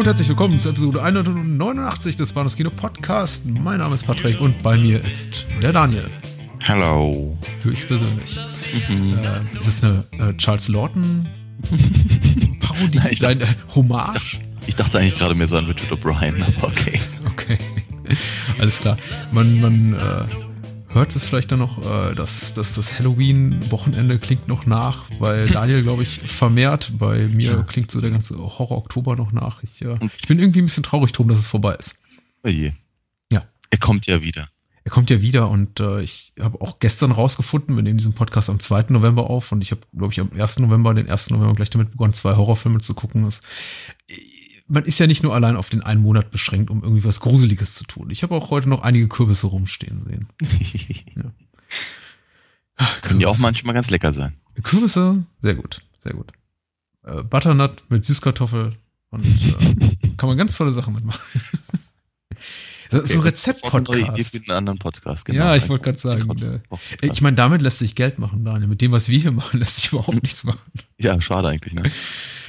Hallo und herzlich willkommen zur Episode 189 des Bahnhofs Kino Podcast. Mein Name ist Patrick und bei mir ist der Daniel. Hallo. Höchstpersönlich. Mhm. Äh, ist das eine äh, Charles Lawton Parodie? Nein, ich Nein, äh, Hommage? Ich dachte eigentlich gerade mehr so an Richard O'Brien, aber okay. Okay. Alles klar. Man, man äh, hört es vielleicht dann noch, äh, dass, dass das Halloween-Wochenende klingt noch nach, weil Daniel, glaube ich, vermehrt. Bei mir Ja. klingt so der ganze Horror-Oktober noch nach. Ich, äh, ich bin irgendwie ein bisschen traurig drum, dass es vorbei ist. Oh je. Ja. Er kommt ja wieder. Er kommt ja wieder und äh, ich habe auch gestern rausgefunden, wir nehmen diesen Podcast am 2. November auf und ich habe, glaube ich, am 1. November, den 1. November gleich damit begonnen, zwei Horrorfilme zu gucken. Das, man ist ja nicht nur allein auf den einen Monat beschränkt, um irgendwie was Gruseliges zu tun. Ich habe auch heute noch einige Kürbisse rumstehen sehen. Ah, Können ja auch Kürbisse. manchmal ganz lecker sein. Kürbisse, sehr gut, sehr gut. Äh, Butternut mit Süßkartoffel und äh, kann man ganz tolle Sachen mitmachen. So so Okay, Rezept-Podcast. Neue Idee für einen anderen Podcast. genau. Ja, ich wollte gerade sagen, äh, Ich meine, damit lässt sich Geld machen, Daniel. Mit dem, was wir hier machen, lässt sich überhaupt nichts machen. ja, schade eigentlich, ne?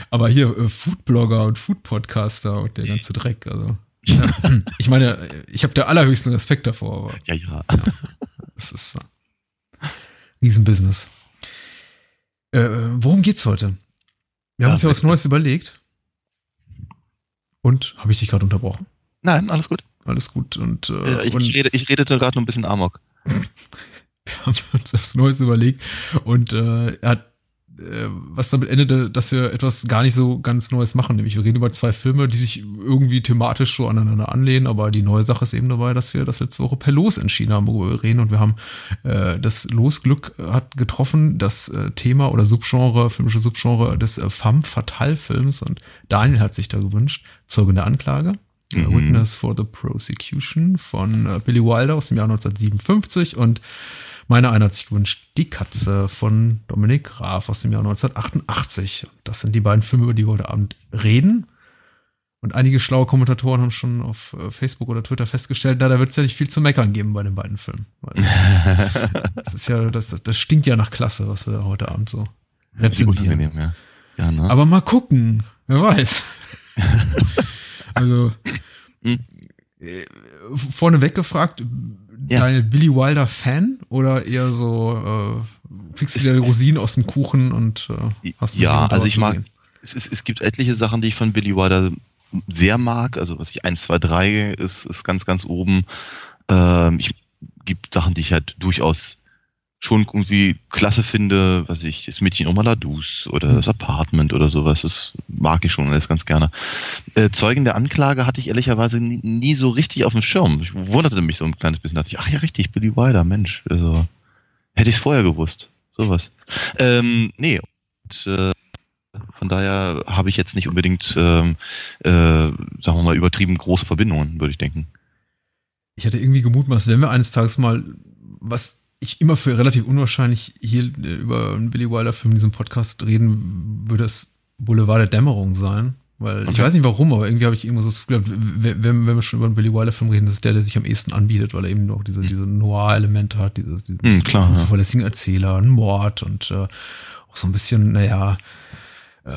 Aber hier äh, Foodblogger und Foodpodcaster und der ganze Dreck. Also, ja. ich meine, äh, ich habe da allerhöchsten Respekt davor, aber Ja, ja. das ist äh, Riesenbusiness. Äh, worum geht's heute? Wir haben Ja, uns ja was. Neues überlegt. Und habe ich dich gerade unterbrochen? Nein, alles gut. Alles gut. Und, äh, Ja, ich, und ich, rede, ich redete gerade noch ein bisschen Amok. wir haben uns was Neues überlegt und äh, er hat äh, was damit endete, dass wir etwas gar nicht so ganz Neues machen. Nämlich wir reden über zwei Filme, die sich irgendwie thematisch so aneinander anlehnen, aber die neue Sache ist eben dabei, dass wir das letzte Woche per Los entschieden haben, worüber wir reden. Und wir haben äh, das Losglück hat getroffen, das äh, Thema oder Subgenre, filmische Subgenre des äh, femme fatale Films. Und Daniel hat sich da gewünscht, Zeugen der Anklage. Mhm. Witness for the Prosecution von äh, Billy Wilder aus dem Jahr 1957 und meine eine hat sich gewünscht, Die Katze von Dominik Graf aus dem Jahr 1988. Und Das sind die beiden Filme, über die wir heute Abend reden. Und einige schlaue Kommentatoren haben schon auf äh, Facebook oder Twitter festgestellt, na, da wird es ja nicht viel zu meckern geben bei den beiden Filmen. Das ist ja, das, das, das stinkt ja nach Klasse, was wir heute Abend so rezensieren. unangenehm, ja. Ja, ne? Aber mal gucken, wer weiß. also, Hm. äh, vorneweg gefragt, Ja. Daniel Billy Wilder Fan oder eher so, äh, pickst du Es dir Rosinen aus dem Kuchen und äh, hast ja, also ich mag, es, ist, es gibt etliche Sachen, die ich von Billy Wilder sehr mag. Also was ich 1, 2, 3 ist, ist ganz, ganz oben. Ähm, ich gibt Sachen, die ich halt durchaus schon irgendwie klasse finde, was ich, das Mädchen Oma Ladus oder das Apartment oder sowas, das mag ich schon alles ganz gerne. Äh, Zeugen der Anklage hatte ich ehrlicherweise nie, nie so richtig auf dem Schirm. Ich wunderte mich so ein kleines bisschen, dachte ich, ach ja, richtig, Billy Wilder, Mensch, also hätte ich es vorher gewusst. Sowas. Ähm, nee, und, äh, von daher habe ich jetzt nicht unbedingt, ähm, äh, sagen wir mal, übertrieben große Verbindungen, würde ich denken. Ich hatte irgendwie gemutmaßt, wenn wir eines Tages mal, was ich immer für relativ unwahrscheinlich hier äh, über einen Billy Wilder Film in diesem Podcast reden, würde es Boulevard der Dämmerung sein. Weil ich Okay. weiß nicht warum, aber irgendwie habe ich immer so das Gefühl, gehabt, wenn, wenn wir schon über einen Billy Wilder Film reden, das ist der, der sich am ehesten anbietet, weil er eben noch diese, diese Noir-Elemente hat, dieses, diesen Hm, klar, ja. unzuverlässigen Erzähler, ein Mord und äh, auch so ein bisschen, naja, äh,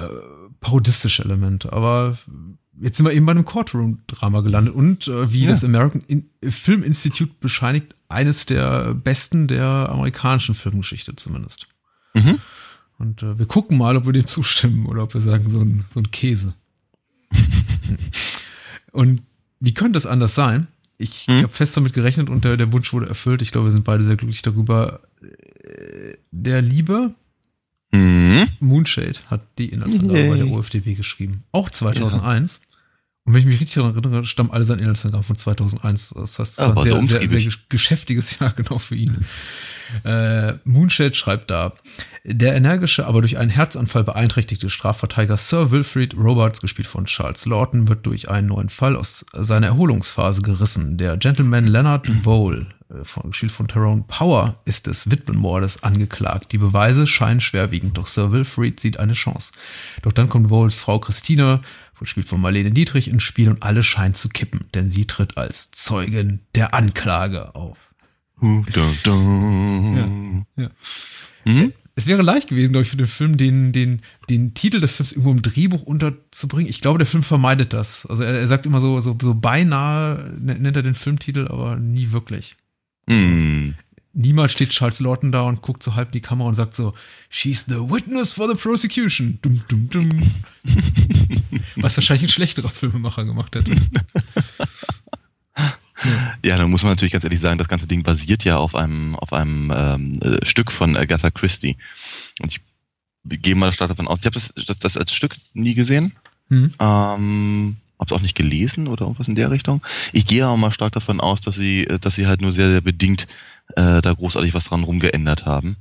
parodistische Elemente. Aber jetzt sind wir eben bei einem Courtroom-Drama gelandet und äh, wie Ja. das American In Film Institute bescheinigt, eines der besten der amerikanischen Filmgeschichte zumindest. Mhm. Und äh, wir gucken mal, ob wir dem zustimmen oder ob wir sagen, so ein, so ein Käse. und wie könnte es anders sein? Ich Hm? habe fest damit gerechnet und der, der Wunsch wurde erfüllt. Ich glaube, wir sind beide sehr glücklich darüber. Äh, Der Liebe Mhm. Moonshade hat die Inhaltsangabe bei der. OFDB geschrieben. Auch 2001. Und wenn ich mich richtig daran erinnere, stammen alle seine Inhaltsangaben von 2001. Das heißt, es Ah, war ein sehr, sehr, sehr geschäftiges Jahr genau für ihn. Äh, Moonshade schreibt da, der energische, aber durch einen Herzanfall beeinträchtigte Strafverteidiger Sir Wilfrid Robards, gespielt von Charles Lawton, wird durch einen neuen Fall aus seiner Erholungsphase gerissen. Der Gentleman Leonard Vole, äh, von, gespielt von Tyrone Power, ist des Witwenmordes angeklagt. Die Beweise scheinen schwerwiegend, doch Sir Wilfrid sieht eine Chance. Doch dann kommt Voles Frau Christina, gespielt von Marlene Dietrich, ins Spiel und alles scheint zu kippen, denn sie tritt als Zeugin der Anklage auf. Dun. Ja, ja. Hm? Es wäre leicht gewesen, glaube ich, für den Film den, den, den Titel des Films irgendwo im Drehbuch unterzubringen. Ich glaube, der Film vermeidet das. Also er, er sagt immer so, so, so beinahe nennt er den Filmtitel, aber nie wirklich. Hm. Niemals steht Charles Lawton da und guckt so halb in die Kamera und sagt so, She's the witness for the prosecution. Dum, dum, dum. Was wahrscheinlich ein schlechterer Filmemacher gemacht hätte. Ja, dann muss man natürlich ganz ehrlich sagen, das ganze Ding basiert ja auf einem, auf einem ähm, äh, Stück von Agatha Christie. Und ich gehe mal stark davon aus, ich habe das, das, das als Stück nie gesehen. Mhm. Ähm, habe es auch nicht gelesen oder irgendwas in der Richtung. Ich gehe aber mal stark davon aus, dass sie, äh, dass sie halt nur sehr, sehr bedingt äh, da großartig was dran rumgeändert haben.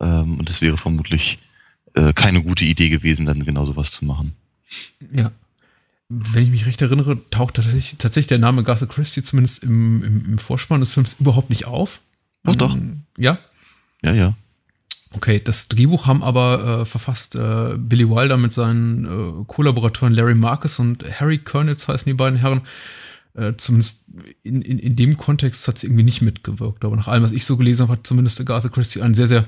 Ähm, und es wäre vermutlich äh, keine gute Idee gewesen, dann genau sowas zu machen. Ja. Wenn ich mich recht erinnere, taucht tatsächlich, tatsächlich der Name Garth Christie zumindest im, im, im Vorspann des Films überhaupt nicht auf. Doch, doch. Ähm, Ja? Ja, ja. Okay, das Drehbuch haben aber äh, verfasst äh, Billy Wilder mit seinen äh, Kollaboratoren Larry Marcus und Harry Kernitz heißen die beiden Herren. Äh, zumindest in, in, in dem Kontext hat sie irgendwie nicht mitgewirkt. Aber nach allem, was ich so gelesen habe, hat zumindest Agatha Christie einen sehr, sehr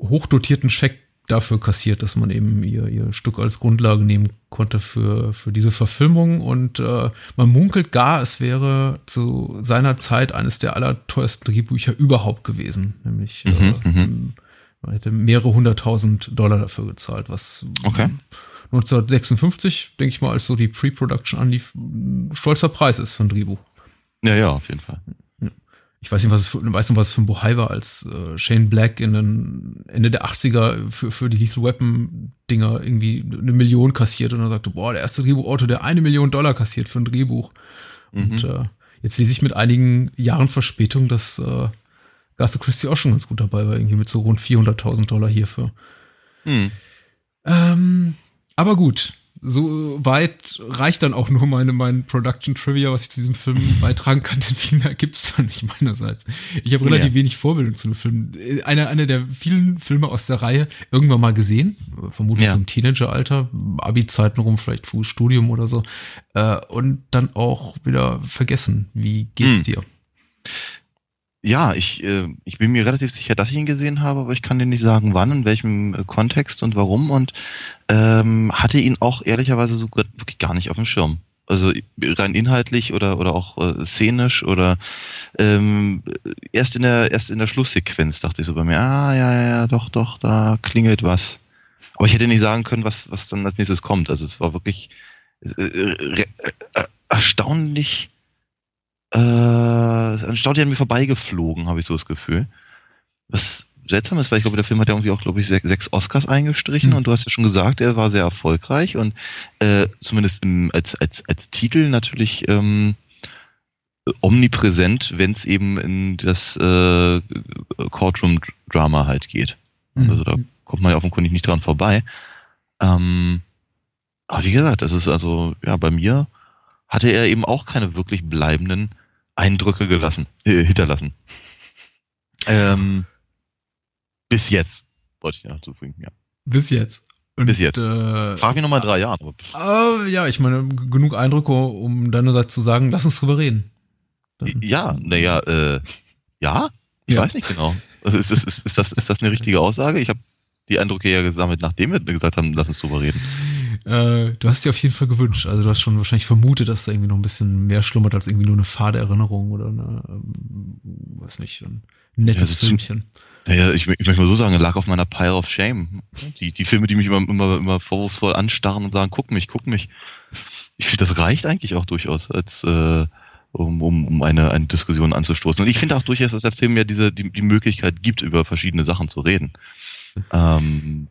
hochdotierten Scheck dafür kassiert, dass man eben ihr, ihr Stück als Grundlage nehmen konnte für, für diese Verfilmung. Und äh, man munkelt gar, es wäre zu seiner Zeit eines der allerteuersten Drehbücher überhaupt gewesen. Nämlich Mhm, äh, mhm. man hätte mehrere hunderttausend Dollar dafür gezahlt, was Okay. 1956, denke ich mal, als so die Pre-Production anlief, ein stolzer Preis ist für ein Drehbuch. Ja, ja, auf jeden Fall. Ich weiß nicht, was es für, weiß nicht, was es für ein Bohai war, als äh, Shane Black in den Ende der 80er für, für die Lethal Weapon Dinger irgendwie eine Million kassiert und er sagte, boah, der erste Drehbuchautor, der eine Million Dollar kassiert für ein Drehbuch. Und Mhm. äh, jetzt lese ich mit einigen Jahren Verspätung, dass äh, Arthur Christie auch schon ganz gut dabei war, irgendwie mit so rund 400.000 Dollar hierfür. Hm. Ähm, aber gut, so weit reicht dann auch nur meine, mein Production Trivia, was ich zu diesem Film beitragen kann, denn viel mehr gibt's da nicht meinerseits. Ich habe relativ Ja. wenig Vorbildung zu dem Film. Einer, einer der vielen Filme aus der Reihe irgendwann mal gesehen, vermutlich Ja. so im Teenageralter, Abi-Zeiten rum, vielleicht frühes Studium oder so, äh, und dann auch wieder vergessen. Wie geht's Hm. dir? Ja, ich, äh, ich bin mir relativ sicher, dass ich ihn gesehen habe, aber ich kann dir nicht sagen, wann, in welchem äh, Kontext und warum und ähm, hatte ihn auch ehrlicherweise so wirklich gar nicht auf dem Schirm. Also rein inhaltlich oder oder auch äh, szenisch oder ähm, erst in der erst in der Schlusssequenz dachte ich so bei mir, ah ja ja doch doch, da klingelt was. Aber ich hätte nicht sagen können, was was dann als nächstes kommt. Also es war wirklich äh, äh, äh, erstaunlich an mir vorbeigeflogen, habe ich so das Gefühl. Was seltsam ist, weil ich glaube, der Film hat ja irgendwie auch, glaube ich, sech- sechs Oscars eingestrichen Hm. und du hast ja schon gesagt, er war sehr erfolgreich und äh, zumindest im, als, als, als Titel natürlich ähm, omnipräsent, wenn es eben in das äh, Courtroom-Drama halt geht. Mhm. Also da kommt man ja offenkundig nicht dran vorbei. Ähm, aber wie gesagt, das ist also, ja, bei mir hatte er eben auch keine wirklich bleibenden Eindrücke gelassen, äh, hinterlassen. Ähm, bis jetzt, wollte ich ja zufügen, ja. Bis jetzt. Und, Bis jetzt. Äh, Frag mich nochmal drei Jahren. aber- Äh, ja, ich meine, genug Eindrücke, um deinerseits zu sagen, lass uns drüber reden. Dann- Ja, naja, äh, ja? Ich Ja. weiß nicht genau. Also ist, ist, ist, ist, das, ist das eine richtige Aussage? Ich habe die Eindrücke ja gesammelt, nachdem wir gesagt haben, lass uns drüber reden. Äh, du hast dir auf jeden Fall gewünscht. Also du hast schon wahrscheinlich vermutet, dass da irgendwie noch ein bisschen mehr schlummert als irgendwie nur eine fade Erinnerung oder eine, ähm, weiß nicht, ein nettes Ja, Filmchen. Naja, ich, ich möchte mal so sagen, lag auf meiner Pile of Shame. Die, die Filme, die mich immer, immer, immer vorwurfsvoll anstarren und sagen, guck mich, guck mich. Ich finde, das reicht eigentlich auch durchaus, als äh, um, um, um eine, eine Diskussion anzustoßen. Und ich finde auch durchaus, dass der Film ja diese die, die Möglichkeit gibt, über verschiedene Sachen zu reden. Ähm,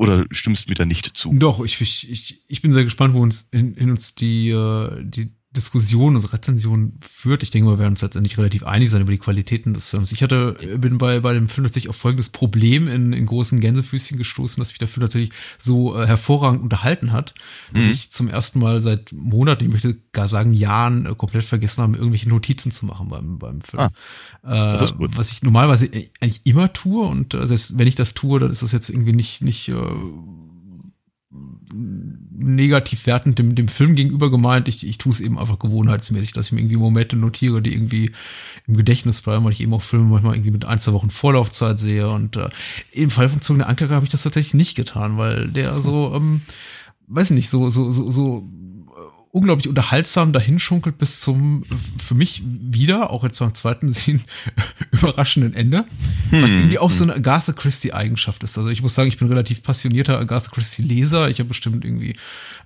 oder stimmst du mir da nicht zu? Doch, ich, ich, ich, ich bin sehr gespannt, wo uns in, in uns die, äh, die Diskussion, unsere Rezension führt. Ich denke, wir werden uns letztendlich relativ einig sein über die Qualitäten des Films. Ich hatte, bin bei, bei dem Film tatsächlich auf folgendes Problem in, in großen Gänsefüßchen gestoßen, dass mich der Film tatsächlich so äh, hervorragend unterhalten hat, dass mhm. ich zum ersten Mal seit Monaten, ich möchte gar sagen Jahren, äh, komplett vergessen habe, irgendwelche Notizen zu machen beim, beim Film. Ah, äh, was ich normalerweise eigentlich immer tue und äh, selbst wenn ich das tue, dann ist das jetzt irgendwie nicht, nicht äh, negativ wertend dem, dem Film gegenüber gemeint. Ich, ich tue es eben einfach gewohnheitsmäßig, dass ich mir irgendwie Momente notiere, die irgendwie im Gedächtnis bleiben, weil ich eben auch Filme manchmal irgendwie mit ein, zwei Wochen Vorlaufzeit sehe. Und äh, im Fall von Zungen der Anklage habe ich das tatsächlich nicht getan, weil der so, ähm, weiß nicht, so, so, so, so unglaublich unterhaltsam dahinschunkelt bis zum, für mich wieder, auch jetzt beim zweiten Sehen, überraschenden Ende. Hm. Was irgendwie auch so eine Agatha Christie-Eigenschaft ist. Also ich muss sagen, ich bin relativ passionierter Agatha Christie-Leser. Ich habe bestimmt irgendwie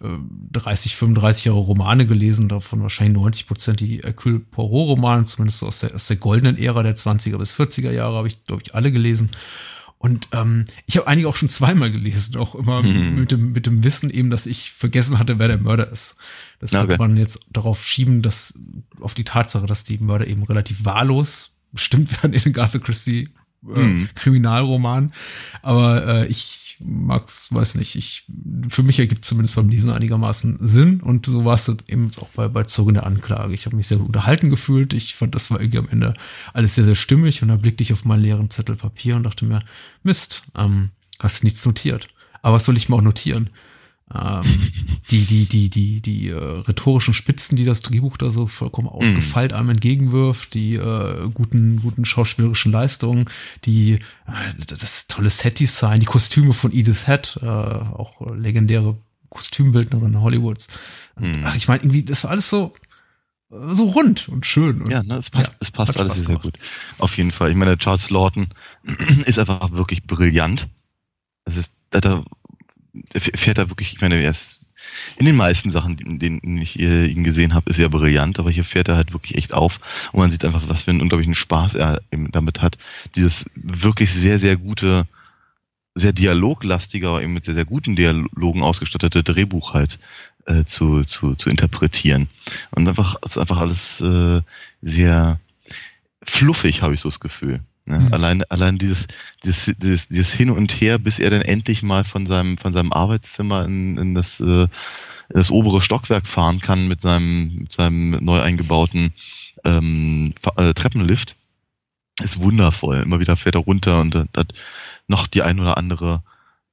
äh, 30, 35 Jahre Romane gelesen, davon wahrscheinlich 90 Prozent die Hercule Poirot-Romane, zumindest aus der, aus der goldenen Ära der 20er bis 40er Jahre habe ich, glaube ich, alle gelesen. Und ähm, ich habe einige auch schon zweimal gelesen, auch immer hm. mit, dem, mit dem Wissen eben, dass ich vergessen hatte, wer der Mörder ist. Das okay. kann man jetzt darauf schieben, dass auf die Tatsache, dass die Mörder eben relativ wahllos bestimmt werden in den Garth Christie äh, hm. Kriminalroman. Aber äh, ich mag's, weiß nicht, ich, für mich ergibt zumindest beim Lesen einigermaßen Sinn und so war es eben auch bei, bei Zeugen der Anklage. Ich habe mich sehr gut unterhalten gefühlt. Ich fand, das war irgendwie am Ende alles sehr, sehr stimmig und da blickte ich auf meinen leeren Zettel Papier und dachte mir, Mist, ähm, hast nichts notiert. Aber was soll ich mir auch notieren? Ähm, die, die, die, die, die äh, rhetorischen Spitzen, die das Drehbuch da so vollkommen mhm. ausgefeilt einem entgegenwirft, die äh, guten, guten schauspielerischen Leistungen, die äh, das tolle Set-Design, die Kostüme von Edith Head, äh, auch legendäre Kostümbildnerin Hollywoods. Mhm. Ach, ich meine, irgendwie, das war alles so, so rund und schön. Und, ja, ne, es passt, ja, es passt alles sehr, sehr gut. Auf jeden Fall. Ich meine, Charles Lawton ist einfach wirklich brillant. Es ist, da fährt er wirklich, ich meine, er ist in den meisten Sachen, in denen ich ihn gesehen habe, ist er brillant, aber hier fährt er halt wirklich echt auf und man sieht einfach, was für einen unglaublichen Spaß er damit hat. Dieses wirklich sehr, sehr gute, sehr dialoglastige, aber eben mit sehr, sehr guten Dialogen ausgestattete Drehbuch halt äh, zu, zu, zu interpretieren. Und einfach, ist einfach alles äh, sehr fluffig, habe ich so das Gefühl. Ne? Mhm. Allein, allein dieses, dieses, dieses, dieses Hin und Her, bis er dann endlich mal von seinem, von seinem Arbeitszimmer in, in das, äh, das obere Stockwerk fahren kann mit seinem, mit seinem neu eingebauten ähm, äh, Treppenlift, ist wundervoll. Immer wieder fährt er runter und hat noch die ein oder andere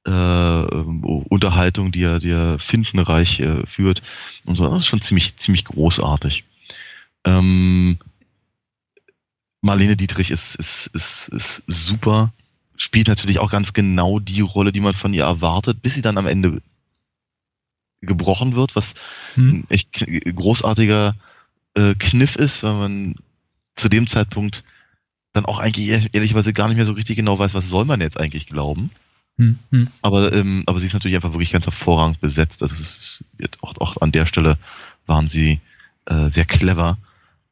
äh, Unterhaltung, die er, die er findenreich äh, führt und so. Das ist schon ziemlich, ziemlich großartig. Ähm, Marlene Dietrich ist, ist, ist, ist super, spielt natürlich auch ganz genau die Rolle, die man von ihr erwartet, bis sie dann am Ende gebrochen wird, was hm. ein echt großartiger äh, Kniff ist, weil man zu dem Zeitpunkt dann auch eigentlich ehrlicherweise gar nicht mehr so richtig genau weiß, was soll man jetzt eigentlich glauben. Hm, hm. Aber, ähm, aber sie ist natürlich einfach wirklich ganz hervorragend besetzt. Also es ist, auch, auch an der Stelle waren sie äh, sehr clever.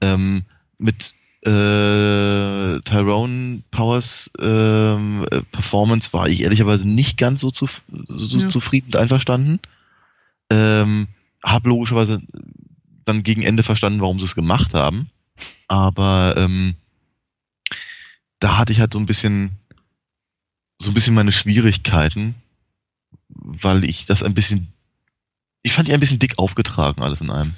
Ähm, mit äh, Tyrone Powers ähm, Performance war ich ehrlicherweise nicht ganz so, zu, so ja. zufrieden und einverstanden. Ähm, hab logischerweise dann gegen Ende verstanden, warum sie es gemacht haben. Aber ähm, da hatte ich halt so ein bisschen so ein bisschen meine Schwierigkeiten, weil ich das ein bisschen ich fand die ein bisschen dick aufgetragen, alles in einem.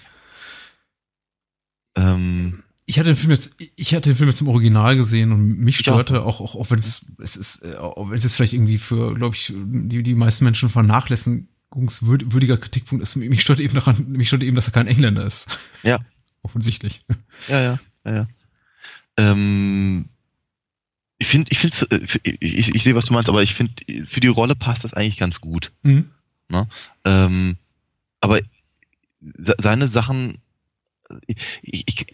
Ähm, ich hatte den Film jetzt, ich hatte den Film jetzt im Original gesehen und mich störte auch, auch, auch wenn es, es ist, äh, auch wenn es jetzt vielleicht irgendwie für, glaube ich, die, die meisten Menschen vernachlässigungswürdiger Kritikpunkt ist, mich stört eben daran, mich stört eben, dass er kein Engländer ist. Ja. Offensichtlich. Ja, ja, ja, ja. Ähm, ich finde, ich finde, äh, ich, ich sehe, was du meinst, aber ich finde, für die Rolle passt das eigentlich ganz gut. Mhm. Ne? Ähm, aber seine Sachen ich, ich,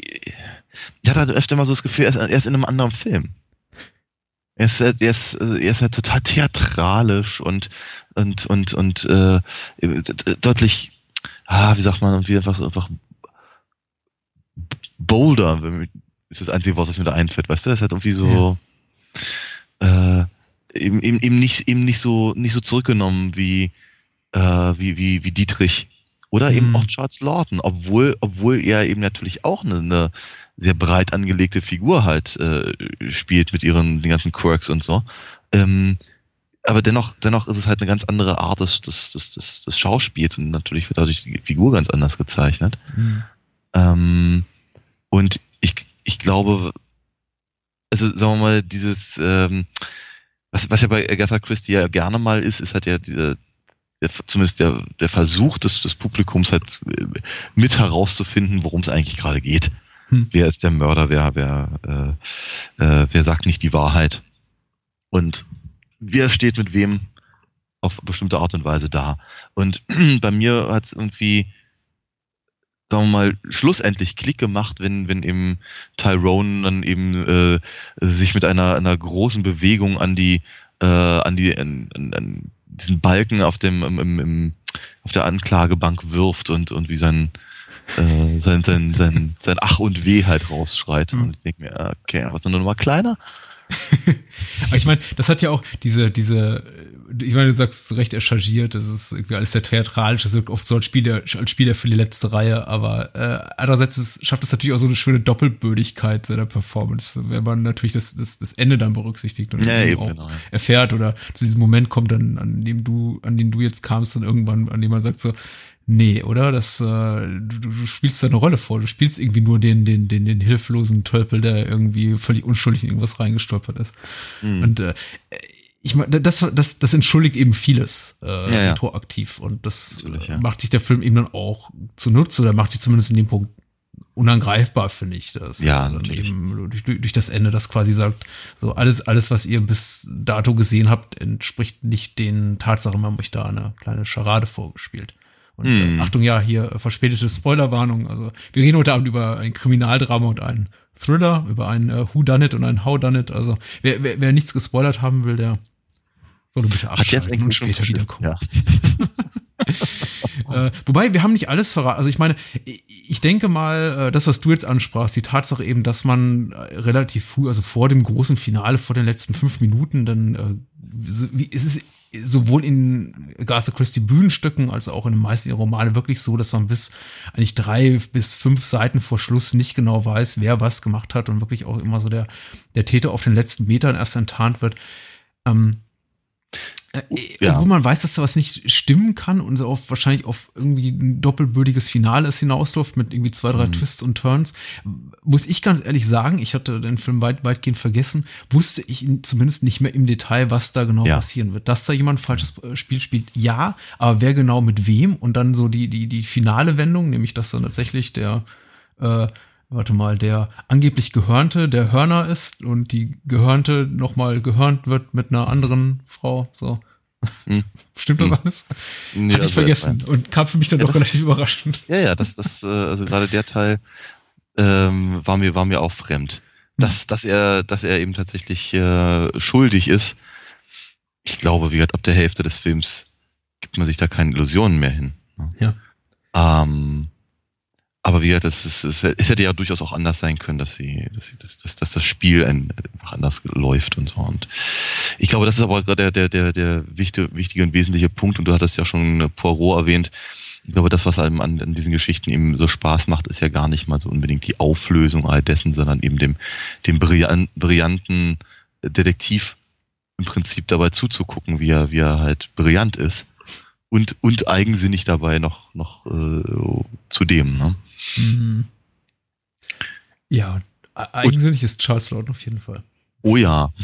ich hatte halt öfter mal so das Gefühl, er ist, er ist in einem anderen Film. Er ist, er ist, er ist halt total theatralisch und und und und äh, deutlich, ah, wie sagt man, irgendwie einfach einfach bolder, ist das einzige Wort, was mir da einfällt, weißt du? Er ist halt irgendwie so ja. äh, eben, eben, eben nicht eben nicht so nicht so zurückgenommen wie äh, wie wie wie Dietrich Oder eben Mhm. auch Charles Lawton, obwohl, obwohl er eben natürlich auch eine, eine sehr breit angelegte Figur halt äh, spielt mit ihren den ganzen Quirks und so. Ähm, aber dennoch, dennoch ist es halt eine ganz andere Art des, des, des, des, Schauspiels und natürlich wird dadurch die Figur ganz anders gezeichnet. Mhm. Ähm, und ich, ich glaube, also sagen wir mal, dieses, ähm, was, was ja bei Agatha Christie ja gerne mal ist, ist halt ja diese, der, zumindest der, der Versuch des, des Publikums halt äh, mit herauszufinden, worum es eigentlich gerade geht. Hm. Wer ist der Mörder, wer, wer, äh, äh, wer sagt nicht die Wahrheit? Und wer steht mit wem auf bestimmte Art und Weise da? Und bei mir hat es irgendwie sagen wir mal, schlussendlich Klick gemacht, wenn, wenn eben Tyrone dann eben äh, sich mit einer, einer großen Bewegung an die, äh, an die, an, an, an diesen Balken auf dem, im, im, auf der Anklagebank wirft und, und wie sein, äh, sein, sein, sein, sein Ach und Weh halt rausschreit. Mhm. Und ich denke mir, okay, was nur noch mal kleiner? Aber ich meine, das hat ja auch diese, diese, ich meine, du sagst Recht, er chargiert, das ist irgendwie alles sehr theatralisch, das wirkt oft so als Spieler, als Spieler für die letzte Reihe, aber äh, andererseits ist, schafft es natürlich auch so eine schöne Doppelbödigkeit seiner Performance, wenn man natürlich das, das, das Ende dann berücksichtigt und Ja, eben auch genau. erfährt oder zu diesem Moment kommt dann, an dem du, an den du jetzt kamst, dann irgendwann, an dem man sagt so, Nee, oder? Das, äh, du, du spielst da eine Rolle vor. Du spielst irgendwie nur den, den, den, den hilflosen Tölpel, der irgendwie völlig unschuldig in irgendwas reingestolpert ist. Hm. Und äh, ich meine, das, das, das entschuldigt eben vieles äh, Ja, ja. retroaktiv. Und das äh, ja. macht sich der Film eben dann auch zunutze oder macht sich zumindest in dem Punkt unangreifbar, finde ich. Das Ja, dann natürlich. eben durch, durch das Ende, das quasi sagt, so alles, alles, was ihr bis dato gesehen habt, entspricht nicht den Tatsachen, man euch da eine kleine Scharade vorgespielt. Und Hm. äh, Achtung, ja, hier äh, verspätete Spoilerwarnung. Also wir reden heute Abend über ein Kriminaldrama und einen Thriller, über einen äh, Who Done It und einen How Done It. Also wer, wer, wer nichts gespoilert haben will, der soll bitte Hat jetzt abschalten und eigentlich schon später wiederkommen. Ja. Äh, wobei, wir haben nicht alles verraten. Also ich meine, ich denke mal, äh, das, was du jetzt ansprachst, die Tatsache eben, dass man äh, relativ früh, also vor dem großen Finale, vor den letzten fünf Minuten, dann äh, so, wie, es ist sowohl in Agatha Christie Bühnenstücken als auch in den meisten ihrer Romane wirklich so, dass man bis eigentlich drei bis fünf Seiten vor Schluss nicht genau weiß, wer was gemacht hat und wirklich auch immer so der, der Täter auf den letzten Metern erst enttarnt wird. Ähm, äh, Ja. Obwohl man weiß, dass da was nicht stimmen kann und so auf wahrscheinlich auf irgendwie ein doppelbödiges Finale es hinausläuft mit irgendwie zwei, drei Mhm. Twists und Turns. Muss ich ganz ehrlich sagen, ich hatte den Film weit, weitgehend vergessen, wusste ich zumindest nicht mehr im Detail, was da genau Ja. passieren wird. Dass da jemand ein falsches äh, Spiel spielt, ja, aber wer genau mit wem und dann so die, die, die finale Wendung, nämlich dass dann tatsächlich der, äh, warte mal, der angeblich Gehörnte der Hörner ist und die Gehörnte nochmal gehörnt wird mit einer anderen Frau, so. Hm. Stimmt das Hm. alles? Nee, Hatte ich also, vergessen und kam für mich dann Ja, doch das- relativ überraschend. Ja, ja, das, das, äh, also gerade der Teil ähm, war mir, war mir auch fremd. Dass, dass er, dass er eben tatsächlich äh, schuldig ist. Ich glaube, wie gesagt, ab der Hälfte des Films gibt man sich da keine Illusionen mehr hin. ne? Ja. Ähm, aber wie gesagt, es, ist, es, hätte ja durchaus auch anders sein können, dass sie, dass, sie, dass, dass, dass das Spiel ein, einfach anders läuft und so. Und ich glaube, das ist aber gerade der, der, der, wichtige, wichtige und wesentliche Punkt. Und du hattest ja schon Poirot erwähnt. Ich glaube, das, was einem an, an diesen Geschichten eben so Spaß macht, ist ja gar nicht mal so unbedingt die Auflösung all dessen, sondern eben dem, dem brillan- brillanten Detektiv im Prinzip dabei zuzugucken, wie er, wie er halt brillant ist. Und, und eigensinnig dabei noch, noch äh, zudem. Ne? Mhm. Ja, e- eigensinnig ist Charles Lawton auf jeden Fall. Oh ja.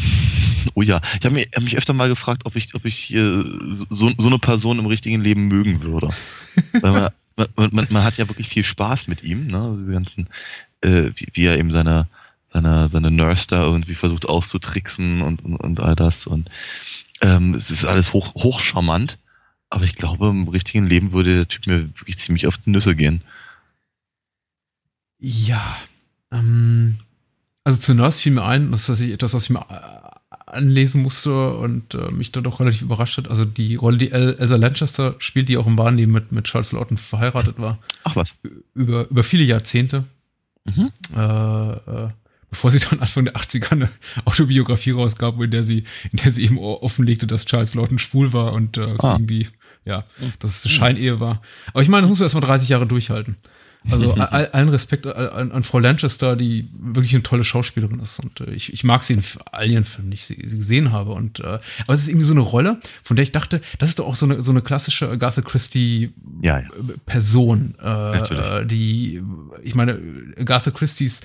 Oh ja. Ich habe mich, hab mich öfter mal gefragt, ob ich, ob ich so, so eine Person im richtigen Leben mögen würde. Weil man, man, man, man hat ja wirklich viel Spaß mit ihm, ne? Diese ganzen, äh, wie, wie er eben seine, seine, seine Nurse da irgendwie versucht auszutricksen und, und, und all das. Und ähm, es ist alles hoch, hoch charmant. Aber ich glaube, im richtigen Leben würde der Typ mir wirklich ziemlich auf die Nüsse gehen. Ja, ähm, also zu Nurse fiel mir ein, das ist tatsächlich etwas, was ich mir äh, anlesen musste und äh, mich da doch relativ überrascht hat. Also die Rolle, die El Elsa Lanchester spielt, die auch im wahren Leben mit, mit Charles Lawton verheiratet war, Ach was. über, über viele Jahrzehnte. Mhm. Äh, äh, bevor sie dann Anfang der 80er eine Autobiografie rausgab, in der sie, in der sie eben offenlegte, dass Charles Lawton schwul war und äh, ah. irgendwie, ja, dass es eine Scheinehe war. Aber ich meine, das musst du erstmal 30 Jahre durchhalten. Also all, allen Respekt an, an, Frau Lanchester, die wirklich eine tolle Schauspielerin ist. Und äh, ich, ich mag sie in all ihren Filmen, die ich sie, sie gesehen habe. Und äh, aber es ist irgendwie so eine Rolle, von der ich dachte, das ist doch auch so eine so eine klassische Agatha Christie ja, ja. Person, äh, die ich meine Agatha Christie's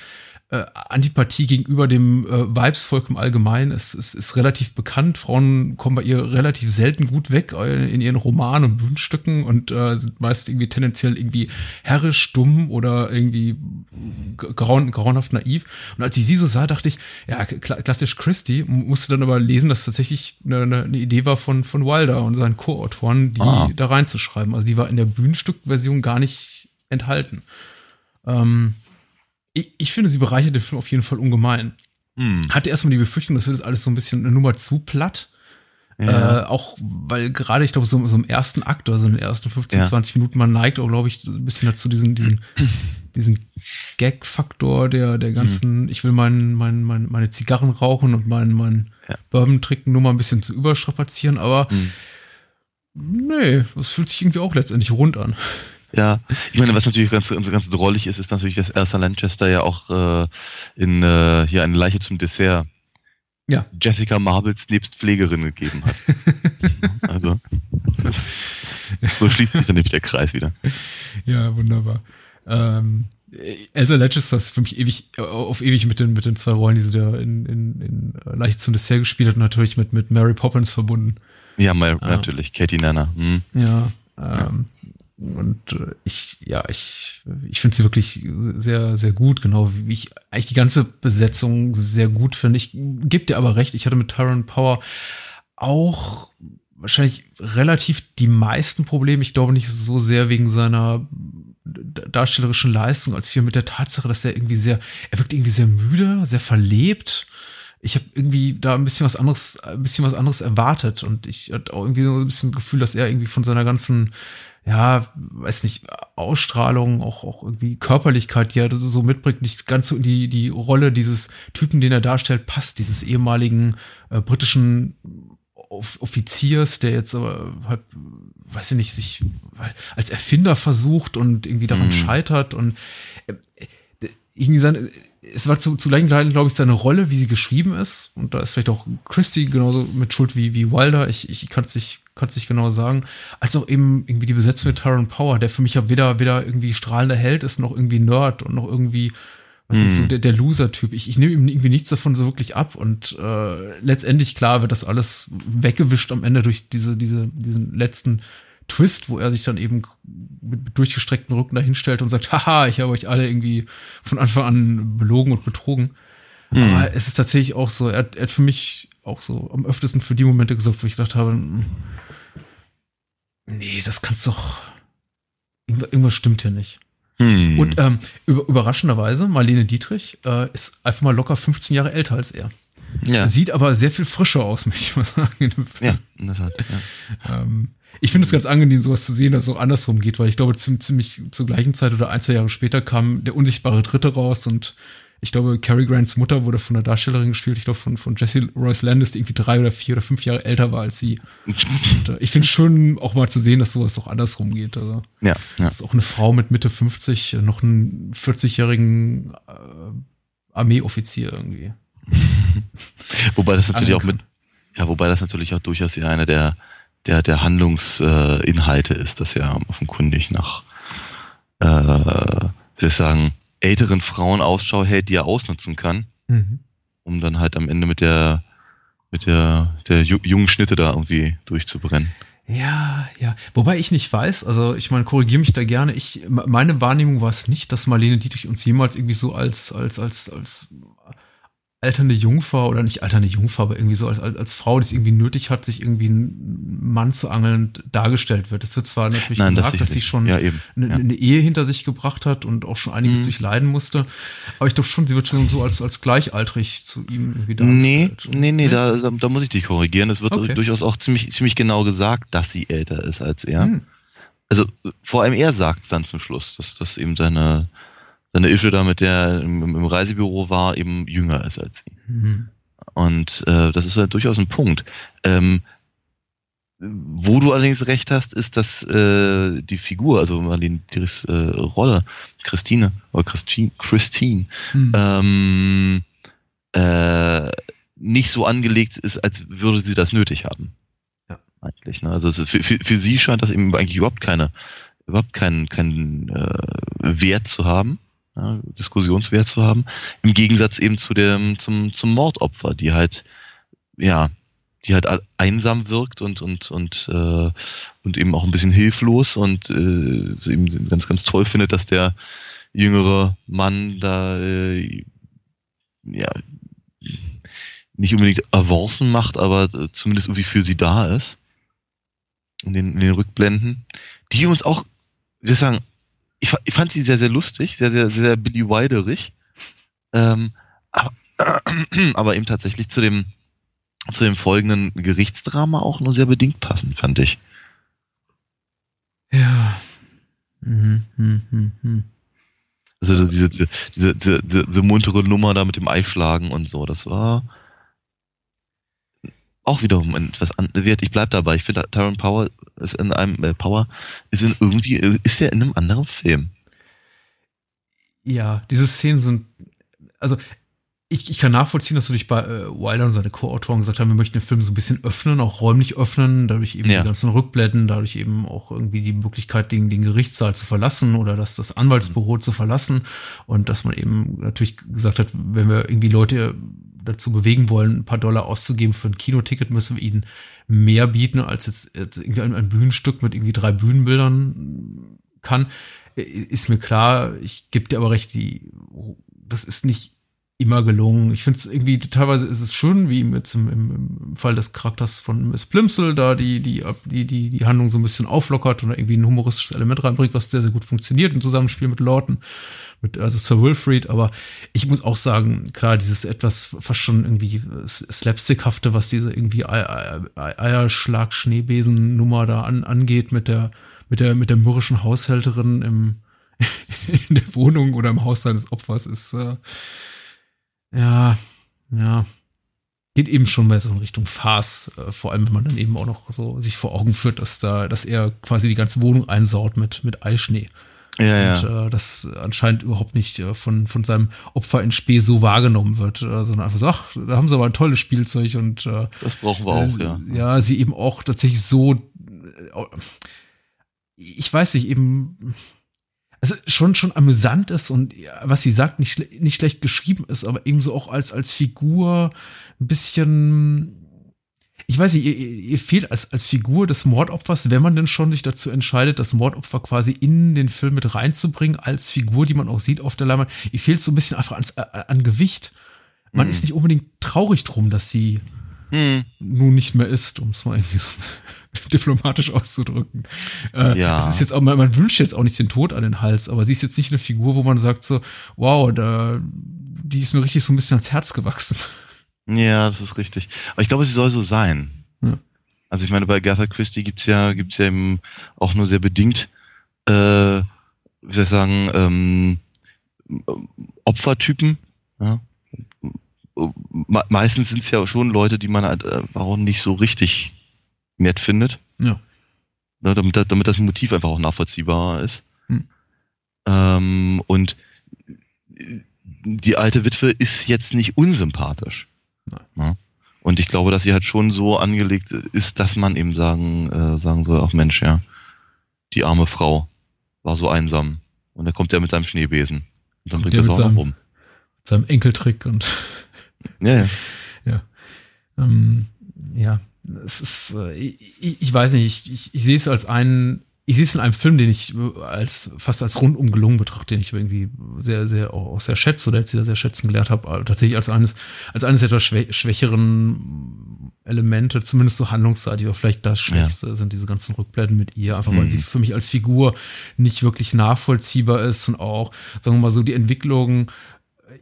äh, Antipathie gegenüber dem äh, Vibesvolk im Allgemeinen ist, ist, ist relativ bekannt. Frauen kommen bei ihr relativ selten gut weg äh, in ihren Romanen und Bühnenstücken und äh, sind meist irgendwie tendenziell irgendwie herrisch, dumm oder irgendwie grauen, grauenhaft naiv. Und als ich sie so sah, dachte ich, ja, klassisch Christie, musste dann aber lesen, dass tatsächlich eine, eine Idee war von, von Wilder und seinen Co-Autoren, die ah. da reinzuschreiben. Also die war in der Bühnenstückversion gar nicht enthalten. Ähm, ich, ich finde, sie bereichert den Film auf jeden Fall ungemein. Hm. Hatte erstmal die Befürchtung, das wird alles so ein bisschen eine Nummer zu platt. Ja. Äh, auch weil gerade, ich glaube, so, so, im ersten Akt oder so in den ersten 15, ja. 20 Minuten, man neigt auch, glaube ich, ein bisschen dazu, diesen, diesen, diesen Gag-Faktor der, der ganzen, hm. ich will mein, mein, mein, meine Zigarren rauchen und meinen mein ja. Bourbon trinken nur mal ein bisschen zu überstrapazieren, aber hm. nee, das fühlt sich irgendwie auch letztendlich rund an. Ja, ich meine, was natürlich ganz, ganz, ganz drollig ist, ist natürlich, dass Elsa Lanchester ja auch äh, in äh, hier eine Leiche zum Dessert ja. Jessica Marbles nebst Pflegerin gegeben hat. also so schließt sich dann nämlich der Kreis wieder. Ja, wunderbar. Ähm, Elsa Lanchester ist für mich ewig, auf ewig mit den, mit den zwei Rollen, die sie da in, in, in Leiche zum Dessert gespielt hat, natürlich mit, mit Mary Poppins verbunden. Ja, mal, ah. natürlich, Katie Nanner. Hm. Ja, ähm, und äh, ich, ja, ich, ich finde sie wirklich sehr, sehr gut, genau wie ich eigentlich die ganze Besetzung sehr gut finde. Ich gebe dir aber recht, ich hatte mit Tyrone Power auch wahrscheinlich relativ die meisten Probleme. Ich glaube nicht so sehr wegen seiner darstellerischen Leistung, als viel mit der Tatsache, dass er irgendwie sehr, er wirkt irgendwie sehr müde, sehr verlebt. Ich habe irgendwie da ein bisschen was anderes, ein bisschen was anderes erwartet und ich hatte auch irgendwie so ein bisschen Gefühl, dass er irgendwie von seiner ganzen ja, weiß nicht, Ausstrahlung, auch, auch irgendwie Körperlichkeit, die er so mitbringt, nicht ganz so in die, die Rolle dieses Typen, den er darstellt, passt, dieses ehemaligen äh, britischen Offiziers, der jetzt aber halt, weiß ich nicht, sich als Erfinder versucht und irgendwie daran mhm. scheitert und äh, irgendwie seine, es war zu, zu gleichen Teilen, glaube ich, seine Rolle, wie sie geschrieben ist. Und da ist vielleicht auch Christie genauso mit Schuld wie, wie Wilder. Ich, ich kann es nicht, kann's nicht genau sagen. Als auch eben irgendwie die Besetzung mit Tyrone Power, der für mich ja weder, weder irgendwie strahlender Held ist, noch irgendwie Nerd und noch irgendwie, was ist so, mhm. der, der Loser-Typ. Ich, ich nehme ihm irgendwie nichts davon so wirklich ab. Und äh, letztendlich, klar, wird das alles weggewischt am Ende durch diese, diese, diesen letzten Twist, wo er sich dann eben mit durchgestreckten Rücken dahinstellt und sagt, haha, ich habe euch alle irgendwie von Anfang an belogen und betrogen. Hm. Aber es ist tatsächlich auch so, er, er, hat für mich auch so am öftesten für die Momente gesorgt, wo ich gedacht habe, hm, nee, das kannst doch, irgendwas stimmt hier nicht. Hm. Und ähm, über, überraschenderweise, Marlene Dietrich äh, ist einfach mal locker 15 Jahre älter als er. Ja. Sieht aber sehr viel frischer aus, möchte ich mal sagen. In. Ja, in der Tat. Ja. Ähm, ich finde es ganz angenehm, sowas zu sehen, dass es auch andersrum geht, weil ich glaube, ziemlich zur gleichen Zeit oder ein, zwei Jahre später kam der unsichtbare Dritte raus und ich glaube, Cary Grants Mutter wurde von einer Darstellerin gespielt, ich glaube von, von Jessie Royce Landis, die irgendwie drei oder vier oder fünf Jahre älter war als sie. Und, äh, ich finde es schön, auch mal zu sehen, dass sowas auch andersrum geht. Also, ja, ja. Dass auch eine Frau mit Mitte 50 äh, noch einen 40-jährigen äh, Armeeoffizier irgendwie. wobei das natürlich auch mit, ja, wobei das natürlich auch durchaus ja eine der der, der Handlungsinhalte äh, ist, dass er offenkundig nach, äh, wie soll ich sagen, älteren Frauen Ausschau hält, die er ausnutzen kann, mhm. um dann halt am Ende mit der, mit der, der jungen Schnitte da irgendwie durchzubrennen. Ja, ja. Wobei ich nicht weiß, also ich meine, korrigiere mich da gerne. Ich, meine Wahrnehmung war es nicht, dass Marlene Dietrich uns jemals irgendwie so als, als, als, als alternde Jungfer oder nicht alternde Jungfer, aber irgendwie so als, als, als Frau, die es irgendwie nötig hat, sich irgendwie einen Mann zu angeln, dargestellt wird. Es wird zwar natürlich Nein, gesagt, das dass sie schon ja, eben, eine, ja. eine, Ehe hinter sich gebracht hat und auch schon einiges mhm. durchleiden musste. Aber ich glaube schon, sie wird schon so als, als gleichaltrig zu ihm irgendwie dargestellt. Nee, nee, nee, nee? Da, da muss ich dich korrigieren. Es wird okay. durchaus auch ziemlich, ziemlich genau gesagt, dass sie älter ist als er. Mhm. Also vor allem er sagt es dann zum Schluss, dass, dass eben seine seine Ische da mit der im, im Reisebüro war, eben jünger ist als sie. Mhm. Und äh, das ist halt durchaus ein Punkt. Ähm, wo du allerdings recht hast, ist, dass äh, die Figur, also Marlene Dietrichs äh, Rolle, Christine oder Christine, Christine mhm. ähm, äh, nicht so angelegt ist, als würde sie das nötig haben. Ja. Eigentlich. Ne? Also für, für, für sie scheint das eben eigentlich überhaupt keine, überhaupt keinen, keinen äh, Wert zu haben, ja, Diskussionswert zu haben. Im Gegensatz eben zu dem, zum, zum Mordopfer, die halt, ja, die halt einsam wirkt und und und äh, und eben auch ein bisschen hilflos und äh, eben ganz ganz toll findet, dass der jüngere Mann da äh, ja nicht unbedingt Avancen macht, aber zumindest irgendwie für sie da ist. In den, in den Rückblenden. Die uns auch, würde sagen, ich, ich, fand sie sehr, sehr lustig, sehr, sehr, sehr Billy Wilderig. Ähm, aber, äh, aber eben tatsächlich zu dem, zu dem folgenden Gerichtsdrama auch nur sehr bedingt passen, fand ich. Ja. Mhm, mh, mh, mh. Also diese, diese, diese, diese, diese muntere Nummer da mit dem Eischlagen und so, das war auch wiederum etwas anderes. Ich bleib dabei. Ich finde, Tyron Power ist in einem äh, Power ist in irgendwie ist er in einem anderen Film. Ja, diese Szenen sind also ich, ich kann nachvollziehen, dass du dich bei äh, Wilder und seine Co-Autoren gesagt haben, wir möchten den Film so ein bisschen öffnen, auch räumlich öffnen, dadurch eben ja. die ganzen Rückblenden, dadurch eben auch irgendwie die Möglichkeit, den, den Gerichtssaal zu verlassen oder das, das Anwaltsbüro mhm. zu verlassen und dass man eben natürlich gesagt hat, wenn wir irgendwie Leute dazu bewegen wollen, ein paar Dollar auszugeben für ein Kinoticket, müssen wir ihnen mehr bieten, als jetzt, jetzt irgendwie ein, Bühnenstück mit irgendwie drei Bühnenbildern kann. Ist mir klar, ich gebe dir aber recht, die, das ist nicht immer gelungen. Ich finde es irgendwie, teilweise ist es schön, wie jetzt im, im, Fall des Charakters von Miss Plimsel da die, die, die, die, die Handlung so ein bisschen auflockert und irgendwie ein humoristisches Element reinbringt, was sehr, sehr gut funktioniert im Zusammenspiel mit Lawton, mit, also Sir Wilfried, aber ich muss auch sagen, klar, dieses etwas fast schon irgendwie slapstickhafte, was diese irgendwie Eierschlag-Schneebesen-Nummer da an, angeht mit der, mit der, mit der mürrischen Haushälterin im, in der Wohnung oder im Haus seines Opfers ist, äh, ja, ja. Geht eben schon mehr so in Richtung Farce, äh, vor allem wenn man dann eben auch noch so sich vor Augen führt, dass da, dass er quasi die ganze Wohnung einsaut mit, mit Eischnee. Ja, und ja. Äh, das anscheinend überhaupt nicht äh, von, von seinem Opfer in Spee so wahrgenommen wird, äh, sondern einfach so, ach, da haben sie aber ein tolles Spielzeug und äh, das brauchen wir auch, ja. Ja, sie eben auch tatsächlich so, äh, ich weiß nicht, eben also schon schon amüsant ist und was sie sagt nicht nicht schlecht geschrieben ist, aber ebenso auch als als Figur ein bisschen ich weiß nicht, ihr, ihr fehlt als, als Figur des Mordopfers, wenn man denn schon sich dazu entscheidet, das Mordopfer quasi in den Film mit reinzubringen, als Figur, die man auch sieht auf der Leinwand, ihr fehlt so ein bisschen einfach ans, äh, an Gewicht. Man mhm. ist nicht unbedingt traurig drum, dass sie mhm. nun nicht mehr ist, um es mal irgendwie so diplomatisch auszudrücken. Äh, ja. Es ist jetzt auch, man, man wünscht jetzt auch nicht den Tod an den Hals, aber sie ist jetzt nicht eine Figur, wo man sagt so, wow, da, die ist mir richtig so ein bisschen ans Herz gewachsen. Ja, das ist richtig. Aber ich glaube, sie soll so sein. Ja. Also ich meine, bei Gatha Christie gibt's ja, gibt's ja eben auch nur sehr bedingt, äh, wie soll ich sagen, ähm, Opfertypen. Ja. Meistens sind es ja schon Leute, die man halt äh, auch nicht so richtig nett findet. Ja. Ne, damit, damit das Motiv einfach auch nachvollziehbar ist. Hm. Ähm, und die alte Witwe ist jetzt nicht unsympathisch. Ne? Und ich glaube, dass sie halt schon so angelegt ist, dass man eben sagen, äh, sagen soll, ach Mensch, ja, die arme Frau war so einsam. Und dann kommt er mit seinem Schneebesen. Und dann bringt er es auch noch rum. Mit seinem Enkeltrick und ja, ja. ja. Ähm, ja es ist, äh, ich, ich weiß nicht, ich, ich, ich sehe es als einen, ich sehe es in einem Film, den ich als fast als rundum gelungen betrachte, den ich irgendwie sehr, sehr auch sehr schätze oder jetzt wieder sehr schätzen gelernt habe, tatsächlich als eines, als eines etwas schwächeren Elemente, zumindest so handlungsseitig, aber vielleicht das Schwächste ja. sind diese ganzen Rückblenden mit ihr, einfach weil mhm. sie für mich als Figur nicht wirklich nachvollziehbar ist und auch, sagen wir mal so, die Entwicklung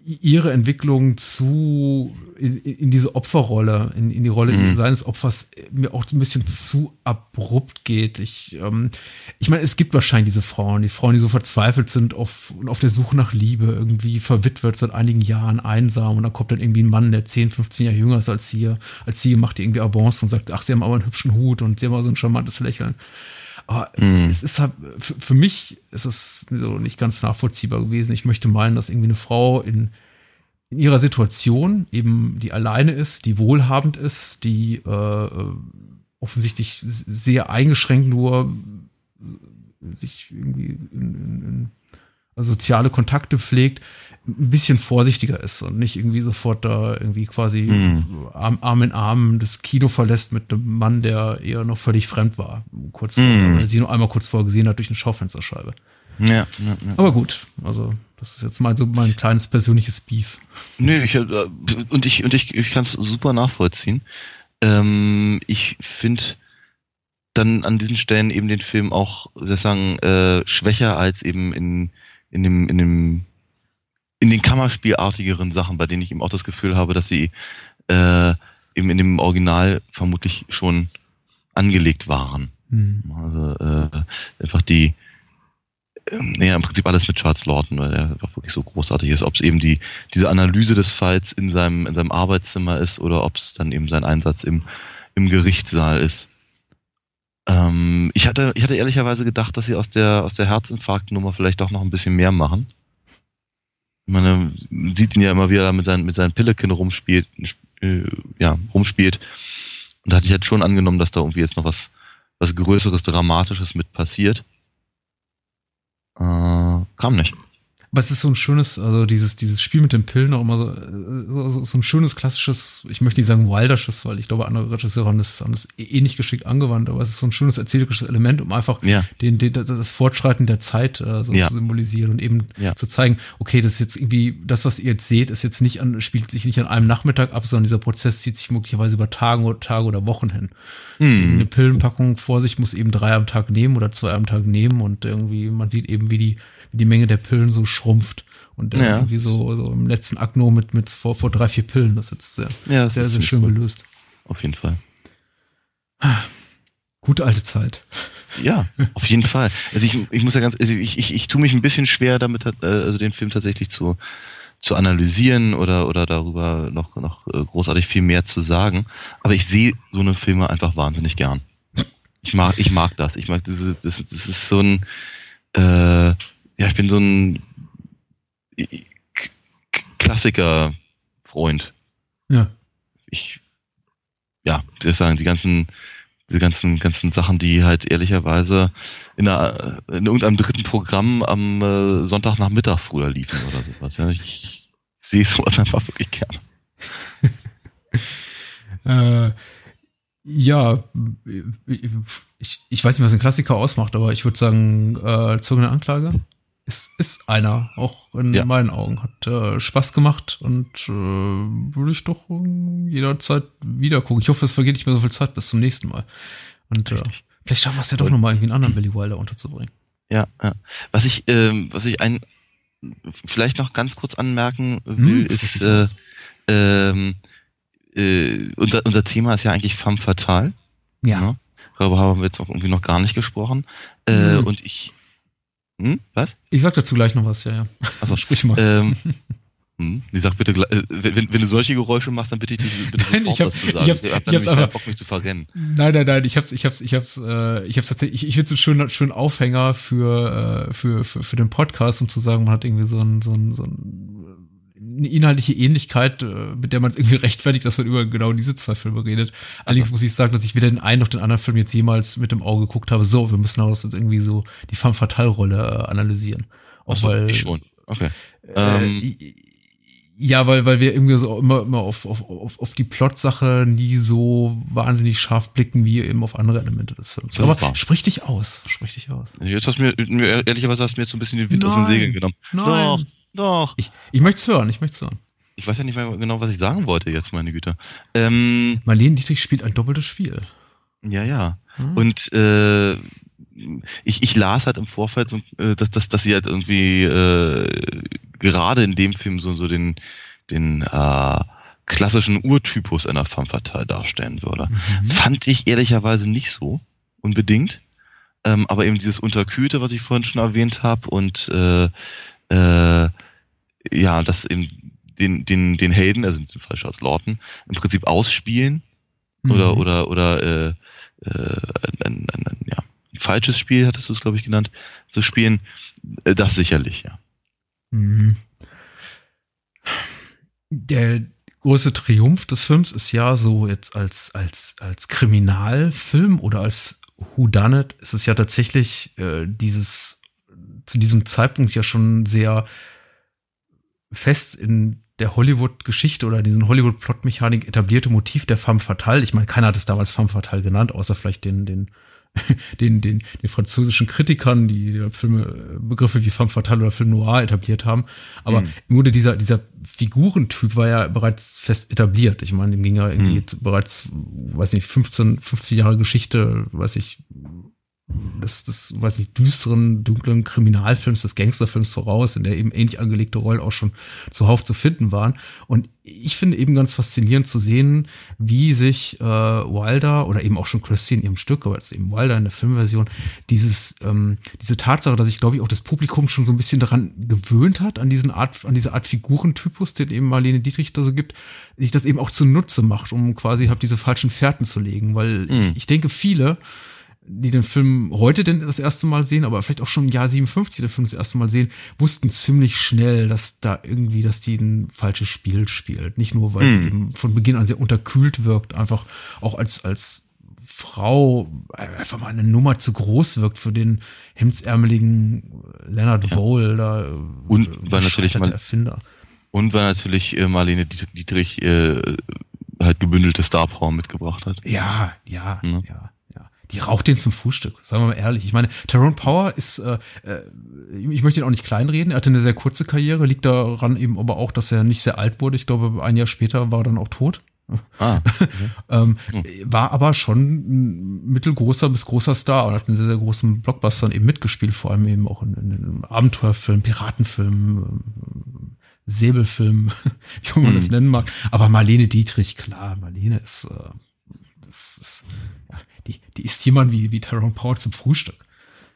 ihre Entwicklung zu in, in diese Opferrolle, in, in die Rolle Mhm. seines Opfers mir auch ein bisschen zu abrupt geht. Ich, ähm, ich meine, es gibt wahrscheinlich diese Frauen, die Frauen, die so verzweifelt sind auf, und auf der Suche nach Liebe, irgendwie verwitwet seit einigen Jahren, einsam und dann kommt dann irgendwie ein Mann, der 10, 15 Jahre jünger ist als sie, als sie macht irgendwie Avance und sagt, ach, sie haben aber einen hübschen Hut und sie haben aber so ein charmantes Lächeln. Aber Mhm. es ist halt, für, für mich ist es so nicht ganz nachvollziehbar gewesen. Ich möchte meinen, dass irgendwie eine Frau in, in ihrer Situation, eben die alleine ist, die wohlhabend ist, die äh, äh, offensichtlich sehr eingeschränkt nur äh, sich irgendwie in, in, in soziale Kontakte pflegt, ein bisschen vorsichtiger ist und nicht irgendwie sofort da irgendwie quasi Mhm. Arm, Arm in Arm das Kino verlässt mit einem Mann, der ihr noch völlig fremd war. Kurz weil er sie nur einmal kurz vorher gesehen hat durch eine Schaufensterscheibe. Ja, ja, ja. Aber gut, also das ist jetzt mal so mein kleines persönliches Beef. Nö, ich, äh, und ich, und ich, ich kann es super nachvollziehen. Ähm, ich finde dann an diesen Stellen eben den Film auch, wie soll ich sagen, äh, schwächer als eben in, in dem, in dem, in den Kammerspielartigeren Sachen, bei denen ich eben auch das Gefühl habe, dass sie äh, eben in dem Original vermutlich schon angelegt waren. Hm. Also äh, einfach die, ähm, naja, im Prinzip alles mit Charles Lawton, weil er einfach wirklich so großartig ist. Ob es eben die diese Analyse des Falls in seinem in seinem Arbeitszimmer ist oder ob es dann eben sein Einsatz im im Gerichtssaal ist. Ähm, ich hatte ich hatte ehrlicherweise gedacht, dass sie aus der aus der Herzinfarktnummer vielleicht doch noch ein bisschen mehr machen. Man sieht ihn ja immer wieder mit seinen mit seinen Pillekin rumspielt, äh, ja rumspielt. Und da hatte ich jetzt schon angenommen, dass da irgendwie jetzt noch was was Größeres, Dramatisches mit passiert. Äh, kam nicht. Aber es ist so ein schönes, also dieses, dieses Spiel mit den Pillen auch immer so, äh, so, so ein schönes, klassisches, ich möchte nicht sagen wildersches, weil ich glaube, andere Regisseure haben das, haben das eh nicht geschickt angewandt, aber es ist so ein schönes erzählerisches Element, um einfach Ja. den, den, das- das Fortschreiten der Zeit äh, so Ja. zu symbolisieren und eben Ja. zu zeigen, okay, das ist jetzt irgendwie, das, was ihr jetzt seht, ist jetzt nicht an, spielt sich nicht an einem Nachmittag ab, sondern dieser Prozess zieht sich möglicherweise über Tage oder Tage oder Wochen hin. Hm. Eine Pillenpackung vor sich muss eben drei am Tag nehmen oder zwei am Tag nehmen und irgendwie, man sieht eben, wie die, wie die Menge der Pillen so schrumpft. Und dann Ja. irgendwie so, so im letzten Akt nur mit, mit vor, vor drei, vier Pillen. Das ist jetzt sehr, Ja, das sehr, ist sehr schön cool. gelöst. Auf jeden Fall. Gute alte Zeit. Ja, auf jeden Fall. Also ich, ich muss ja ganz, also ich, ich, ich tue mich ein bisschen schwer damit, äh, also den Film tatsächlich zu, zu analysieren oder, oder darüber noch, noch äh, großartig viel mehr zu sagen. Aber ich sehe so eine Filme einfach wahnsinnig gern. Ich mag, ich mag das. Ich mag dieses, das, das ist so ein, äh, ja, ich bin so ein Klassiker-Freund. Ja. ich, ja, ich sagen, die ganzen, die ganzen, ganzen Sachen, die halt ehrlicherweise in, einer, in irgendeinem dritten Programm am äh, Sonntagnachmittag früher liefen oder sowas. Ja. Ich sehe sowas einfach wirklich gerne. Äh, ja, ich, ich weiß nicht, was ein Klassiker ausmacht, aber ich würde sagen, äh, zogene Anklage ist, ist einer, auch in Ja. meinen Augen. Hat äh, Spaß gemacht und äh, würde ich doch äh, jederzeit wieder gucken. Ich hoffe, es vergeht nicht mehr so viel Zeit bis zum nächsten Mal. Und äh, vielleicht schaffen wir es ja doch nochmal irgendwie einen anderen Billy Wilder unterzubringen. Ja, ja. Was ich, ähm, was ich ein, vielleicht noch ganz kurz anmerken will, Hm, ist, äh, ähm, äh, unser, unser Thema ist ja eigentlich femme fatale. ja. Ne? Darüber haben wir jetzt auch irgendwie noch gar nicht gesprochen. Äh, Hm. Und ich, hm, was? Ich sag dazu gleich noch was, ja, ja. Ach so. Sprich mal. Ähm, hm, die sagt bitte, gleich- äh, wenn, wenn du solche Geräusche machst, dann bitte ich dich bitte Nein, ich hab- was zu ich sagen. hab's- hab ich hab's einfach- Bock, mich zu verrennen. Nein, nein, nein, ich hab's, ich hab's, ich hab's, äh, ich hab's tatsächlich, ich, ich finde es einen schönen, schönen Aufhänger für, äh, für, für, für den Podcast, um zu sagen, man hat irgendwie so ein, so ein, so ein eine inhaltliche Ähnlichkeit, äh, mit der man es irgendwie rechtfertigt, dass man über genau diese zwei Filme redet. Allerdings muss ich sagen, dass ich weder den einen noch den anderen Film jetzt jemals mit dem Auge geguckt habe. So, wir müssen daraus jetzt irgendwie so die femme fatale Rolle äh, analysieren. Auch so, weil, ich schon. Okay. äh, Ähm. ja, weil, weil wir irgendwie so immer, immer auf, auf, auf, auf die Plotsache nie so wahnsinnig scharf blicken wie eben auf andere Elemente des Films. Aber wahr. sprich dich aus, sprich dich aus. Jetzt hast du mir, ehrlicherweise hast du mir jetzt so ein bisschen den Wind aus den Nein. Segeln genommen. Nein. Doch, doch. Ich, ich möchte es hören, ich möchte es hören. Ich weiß ja nicht mehr genau, was ich sagen wollte jetzt, meine Güte. Ähm, Marlene Dietrich spielt ein doppeltes Spiel. ja, ja. Hm? Und äh, ich, ich las halt im Vorfeld, so, äh, dass, dass, dass sie halt irgendwie äh, gerade in dem Film so, so den, den äh, klassischen Urtypus einer femme fatale darstellen würde. Mhm. Fand ich ehrlicherweise nicht so unbedingt. Ähm, aber eben dieses Unterkühlte, was ich vorhin schon erwähnt habe, und äh, äh, ja, das eben den, den, den Helden, also in diesem Fall Charles Lawton, im Prinzip ausspielen mhm. oder oder oder äh, äh, ein, ein, ein, ja, ein falsches Spiel, hattest du es, glaube ich, genannt, zu spielen, äh, das sicherlich, ja. Mhm. Der große Triumph des Films ist ja so jetzt als, als, als Kriminalfilm oder als Whodunit ist es ja tatsächlich äh, dieses zu diesem Zeitpunkt ja schon sehr fest in der Hollywood-Geschichte oder diesen Hollywood-Plot-Mechanik etablierte Motiv der femme fatale. Ich meine, keiner hat es damals femme fatale genannt, außer vielleicht den, den den, den, den französischen Kritikern, die Filme, Begriffe wie femme fatale oder Film noir etabliert haben. Aber mhm. im Grunde dieser, dieser Figurentyp war ja bereits fest etabliert. Ich meine, dem ging ja irgendwie mhm. bereits, weiß nicht, 15, 50 Jahre Geschichte, weiß ich, des, des, weiß ich, düsteren, dunklen Kriminalfilms, des Gangsterfilms voraus, in der eben ähnlich angelegte Rollen auch schon zuhauf zu finden waren. Und ich finde eben ganz faszinierend zu sehen, wie sich äh, Wilder oder eben auch schon Christine in ihrem Stück, aber jetzt eben Wilder in der Filmversion, dieses, ähm, diese Tatsache, dass sich, glaube ich, auch das Publikum schon so ein bisschen daran gewöhnt hat, an diesen Art, an diese Art Figurentypus, den eben Marlene Dietrich da so gibt, sich das eben auch zunutze macht, um quasi hab diese falschen Fährten zu legen. Weil mhm. ich, ich denke, viele, die den Film heute denn das erste Mal sehen, aber vielleicht auch schon im Jahr 57 den Film das erste Mal sehen, wussten ziemlich schnell, dass da irgendwie, dass die ein falsches Spiel spielt. Nicht nur, weil hm. sie eben von Beginn an sehr unterkühlt wirkt, einfach auch als, als Frau einfach mal eine Nummer zu groß wirkt für den hemdsärmeligen Leonard ja. Vole da. Und war natürlich mal, Erfinder. Und weil natürlich äh, Marlene Dietrich äh, halt gebündelte Star Power mitgebracht hat. Ja, ja, ja. ja die raucht den zum Frühstück, sagen wir mal ehrlich. Ich meine, Tyrone Power ist, äh, äh, ich möchte ihn auch nicht kleinreden, er hatte eine sehr kurze Karriere, liegt daran eben aber auch, dass er nicht sehr alt wurde. Ich glaube, ein Jahr später war er dann auch tot. Ah, okay. ähm, hm. War aber schon ein mittelgroßer bis großer Star und hat in sehr, sehr großen Blockbustern eben mitgespielt, vor allem eben auch in, in, Abenteuerfilmen, Piratenfilmen, ähm, Säbelfilmen, wie man hm. das nennen mag. Aber Marlene Dietrich, klar, Marlene ist, äh, ist ja, die, die ist jemand wie, wie Tyrone Power zum Frühstück.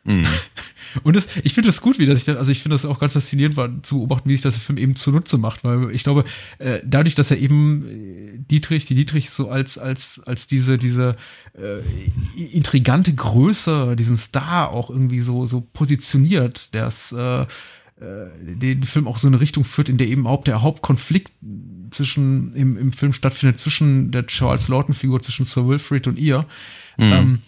Mhm. Und das, ich finde das gut, wie das ich, also ich finde das auch ganz faszinierend war, zu beobachten, wie sich das Film eben zunutze macht, weil ich glaube, äh, dadurch, dass er eben äh, Dietrich, die Dietrich so als, als, als diese, diese äh, intrigante Größe, diesen Star auch irgendwie so, so positioniert, der es äh, den Film auch so eine Richtung führt, in der eben auch der Hauptkonflikt zwischen im, im Film stattfindet zwischen der Charles Lawton Figur zwischen Sir Wilfrid und ihr mhm. ähm,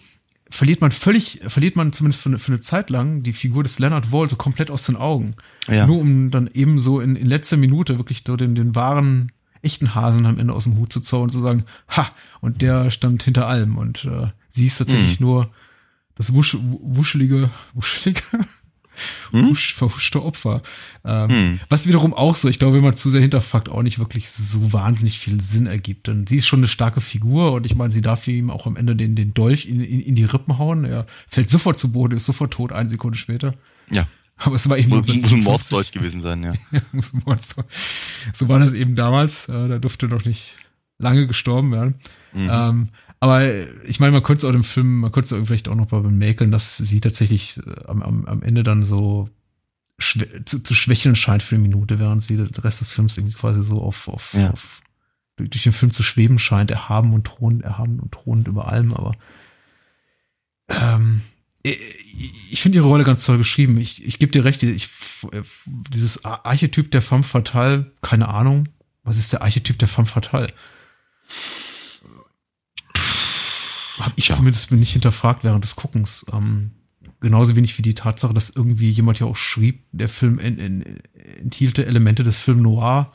verliert man völlig verliert man zumindest für eine, für eine Zeit lang die Figur des Leonard Wall so komplett aus den Augen ja. nur um dann eben so in, in letzter Minute wirklich so den den wahren echten Hasen am Ende aus dem Hut zu zaubern und zu sagen ha und der stand hinter allem und äh, sie ist tatsächlich mhm. nur das wusch, wuschelige wuschelige hm? verhuschte Opfer. Ähm, hm. Was wiederum auch so, ich glaube, wenn man zu sehr hinterfragt, auch nicht wirklich so wahnsinnig viel Sinn ergibt. Denn sie ist schon eine starke Figur und ich meine, sie darf ihm auch am Ende den, den Dolch in, in, in die Rippen hauen. Er fällt sofort zu Boden, ist sofort tot, eine Sekunde später. Ja. Aber es war eben muss, muss ein Mordsdeutsch gewesen sein, ja. ja muss ein Mordsdeutsch. So war das eben damals. Äh, da durfte noch nicht lange gestorben werden. Mhm. Ähm, aber ich meine, man könnte es auch im Film, man könnte es vielleicht auch noch mal bemäkeln, dass sie tatsächlich äh, am, am, am Ende dann so zu, zu schwächeln scheint für eine Minute, während sie den Rest des Films irgendwie quasi so auf, auf, ja. auf durch den Film zu schweben scheint, erhaben und thronend, erhaben und thronend über allem, aber ähm, ich, ich finde ihre Rolle ganz toll geschrieben. Ich, ich gebe dir recht, ich, dieses Archetyp der femme fatale, keine Ahnung, was ist der Archetyp der femme fatale? Habe ich ja. zumindest nicht hinterfragt während des Guckens. Ähm, genauso wenig wie die Tatsache, dass irgendwie jemand ja auch schrieb, der Film in, in, enthielte Elemente des Film Noir.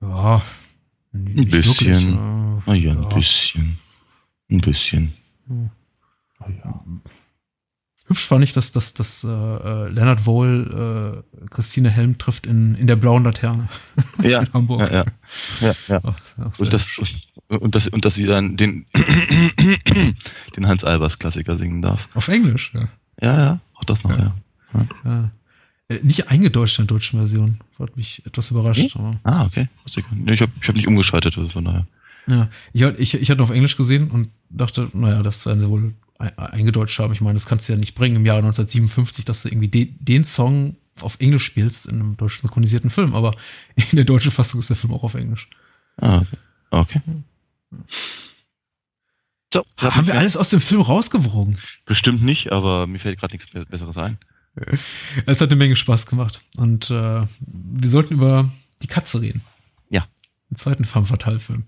Ja, ein bisschen. Wirklich, äh, ah ja, ein bisschen. Ein bisschen. Hm. Ah ja. Hübsch fand ich, dass, dass, dass äh, äh Leonard Wohl äh, Christine Helm trifft in, in der blauen Laterne ja, in Hamburg. Ja, ja. ja, ja. Ach, und, das, und, das, und dass sie dann den, den Hans Albers Klassiker singen darf. Auf Englisch, ja. Ja, ja, auch das noch, ja. ja. Äh, nicht eingedeutscht in der deutschen Version. Hat mich etwas überrascht. Hm? Ah, okay. Ich habe ich hab nicht umgeschaltet, also von daher. Ja, ich, ich, ich hatte auf Englisch gesehen und dachte, naja, das werden sie wohl eingedeutscht haben. Ich meine, das kannst du ja nicht bringen im Jahr 1957, dass du irgendwie de, den Song auf Englisch spielst in einem deutsch synchronisierten Film, aber in der deutschen Fassung ist der Film auch auf Englisch. Ah, okay. okay. So, haben wir alles aus dem Film rausgewogen? Bestimmt nicht, aber mir fällt gerade nichts Besseres ein. Es hat eine Menge Spaß gemacht und äh, wir sollten über die Katze reden. Ja. Den zweiten Femme Fatale Film.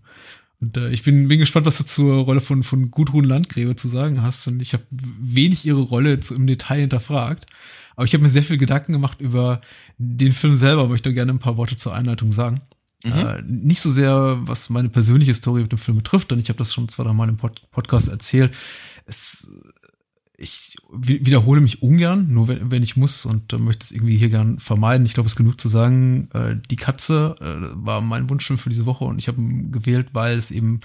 Und äh, ich bin, bin gespannt, was du zur Rolle von, von Gudrun Landgräbe zu sagen hast. Und ich habe wenig ihre Rolle zu, im Detail hinterfragt. Aber ich habe mir sehr viel Gedanken gemacht über den Film selber, möchte gerne ein paar Worte zur Einleitung sagen. Mhm. Äh, nicht so sehr, was meine persönliche Story mit dem Film betrifft, denn ich habe das schon zwei, drei Mal im Pod Podcast erzählt. Es ich wiederhole mich ungern, nur wenn, wenn ich muss und äh, möchte es irgendwie hier gern vermeiden. Ich glaube, es ist genug zu sagen, äh, die Katze äh, war mein Wunschfilm für diese Woche und ich habe ihn gewählt, weil es eben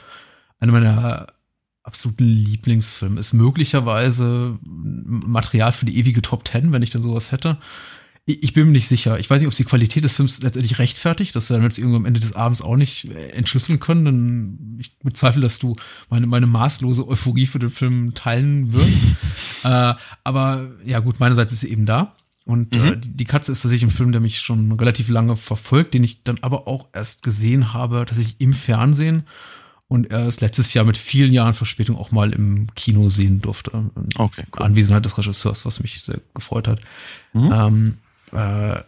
einer meiner absoluten Lieblingsfilme ist. Möglicherweise Material für die ewige Top Ten, wenn ich dann sowas hätte ich bin mir nicht sicher. Ich weiß nicht, ob die Qualität des Films letztendlich rechtfertigt. Das werden wir jetzt irgendwo am Ende des Abends auch nicht äh, entschlüsseln können. Denn ich bezweifle, dass du meine, meine maßlose Euphorie für den Film teilen wirst. äh, aber ja gut, meinerseits ist sie eben da. Und äh, mhm. äh, die Katze ist tatsächlich ein Film, der mich schon relativ lange verfolgt, den ich dann aber auch erst gesehen habe, tatsächlich im Fernsehen und erst letztes Jahr mit vielen Jahren Verspätung auch mal im Kino sehen durfte. Okay, cool. Anwesenheit des Regisseurs, was mich sehr gefreut hat. Mhm. Ähm, äh,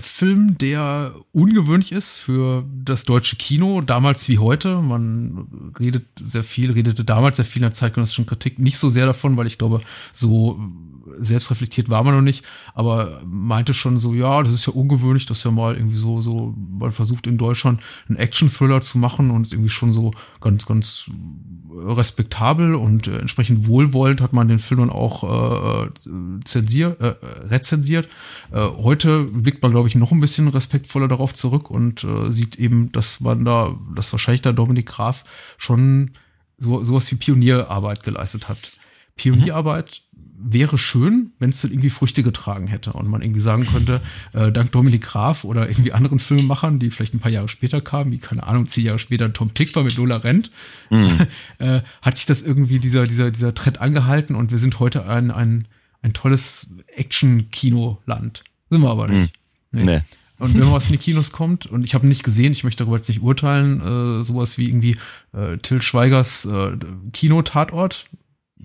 Film, der ungewöhnlich ist für das deutsche Kino, damals wie heute. Man redet sehr viel, redete damals sehr viel in der zeitgenössischen Kritik, nicht so sehr davon, weil ich glaube, so selbstreflektiert war man noch nicht, aber meinte schon so, ja, das ist ja ungewöhnlich, dass ja mal irgendwie so, so, man versucht in Deutschland einen Action-Thriller zu machen und ist irgendwie schon so ganz, ganz respektabel und äh, entsprechend wohlwollend hat man den Film dann auch äh, zensier, äh, rezensiert. Äh, heute blickt man, glaube ich, noch ein bisschen respektvoller darauf zurück und äh, sieht eben, dass man da, dass wahrscheinlich da Dominik Graf schon so sowas wie Pionierarbeit geleistet hat. Pionierarbeit wäre schön, wenn es dann irgendwie Früchte getragen hätte und man irgendwie sagen könnte, äh, dank Dominik Graf oder irgendwie anderen Filmemachern, die vielleicht ein paar Jahre später kamen, wie keine Ahnung, zehn Jahre später Tom Tick war mit Lola Rent, mhm. äh, hat sich das irgendwie dieser, dieser, dieser Trend angehalten und wir sind heute ein, ein, ein tolles Action-Kino-Land. Sind wir aber nicht. Mhm. Nee. nee. Und wenn was in die Kinos kommt, und ich habe nicht gesehen, ich möchte darüber jetzt nicht urteilen, äh, sowas wie irgendwie äh, Till Schweigers äh, Kino-Tatort,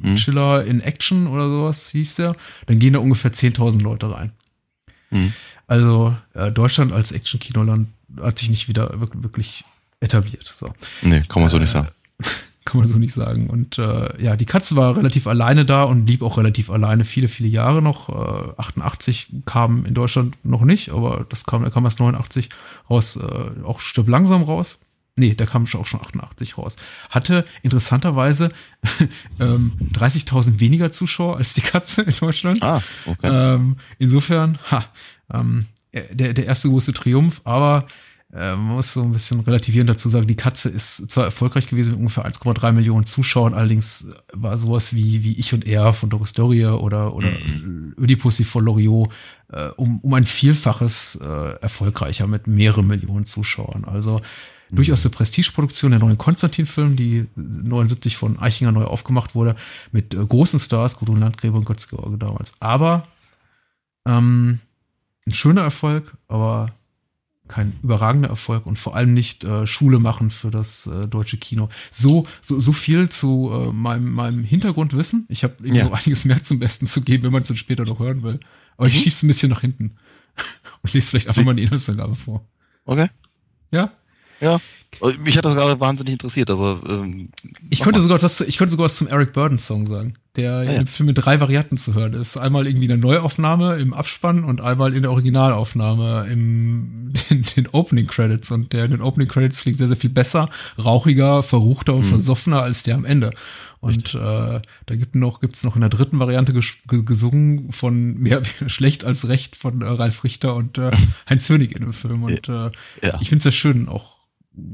mhm. Chiller in Action oder sowas hieß der, dann gehen da ungefähr 10.000 Leute rein. Mhm. Also äh, Deutschland als Action-Kinoland hat sich nicht wieder wirklich, wirklich etabliert. So. Nee, kann man so nicht sagen. Kann man so nicht sagen. Und äh, ja, die Katze war relativ alleine da und blieb auch relativ alleine viele, viele Jahre noch. Äh, 88 kam in Deutschland noch nicht, aber das kam, er kam erst 89 raus, äh, auch stirb langsam raus. Nee, der kam auch schon 88 raus. Hatte interessanterweise ähm, 30.000 weniger Zuschauer als die Katze in Deutschland. Ah, okay. Ähm, insofern, ha, ähm, der, der erste große Triumph, aber äh, man muss so ein bisschen relativieren dazu sagen, die Katze ist zwar erfolgreich gewesen mit ungefähr 1,3 Millionen Zuschauern, allerdings war sowas wie, wie Ich und Er von Doris Doria oder, oder mhm. Von Loriot äh, um, um ein Vielfaches äh, erfolgreicher mit mehreren Millionen Zuschauern. Also durchaus eine Prestigeproduktion, der neuen Konstantin-Film, die 79 von Eichinger neu aufgemacht wurde, mit äh, großen Stars, Gudrun Landgräbe und Götz-George damals. Aber ähm, ein schöner Erfolg, aber kein überragender Erfolg und vor allem nicht äh, Schule machen für das äh, deutsche Kino. So, so, so viel zu äh, meinem, meinem Hintergrundwissen. Ich habe ja. noch einiges mehr zum Besten zu geben, wenn man es dann später noch hören will. Aber mhm. ich schieb's ein bisschen nach hinten und lese vielleicht einfach mal die Inhaltsangabe vor. Okay. Ja? Ja. Mich hat das gerade wahnsinnig interessiert, aber ähm, ich könnte sogar was, ich könnte sogar was zum Eric Burden Song sagen, der ah, ja. im Film mit drei Varianten zu hören ist. Einmal irgendwie eine Neuaufnahme im Abspann und einmal in der Originalaufnahme im den, den Opening Credits und der in den Opening Credits klingt sehr sehr viel besser, rauchiger, verruchter und mhm. versoffener als der am Ende. Und äh, da gibt noch gibt's noch in der dritten Variante ges gesungen von mehr schlecht als recht von äh, Ralf Richter und äh, Heinz Hönig in dem Film. Und äh, ja. ich finde es sehr schön, auch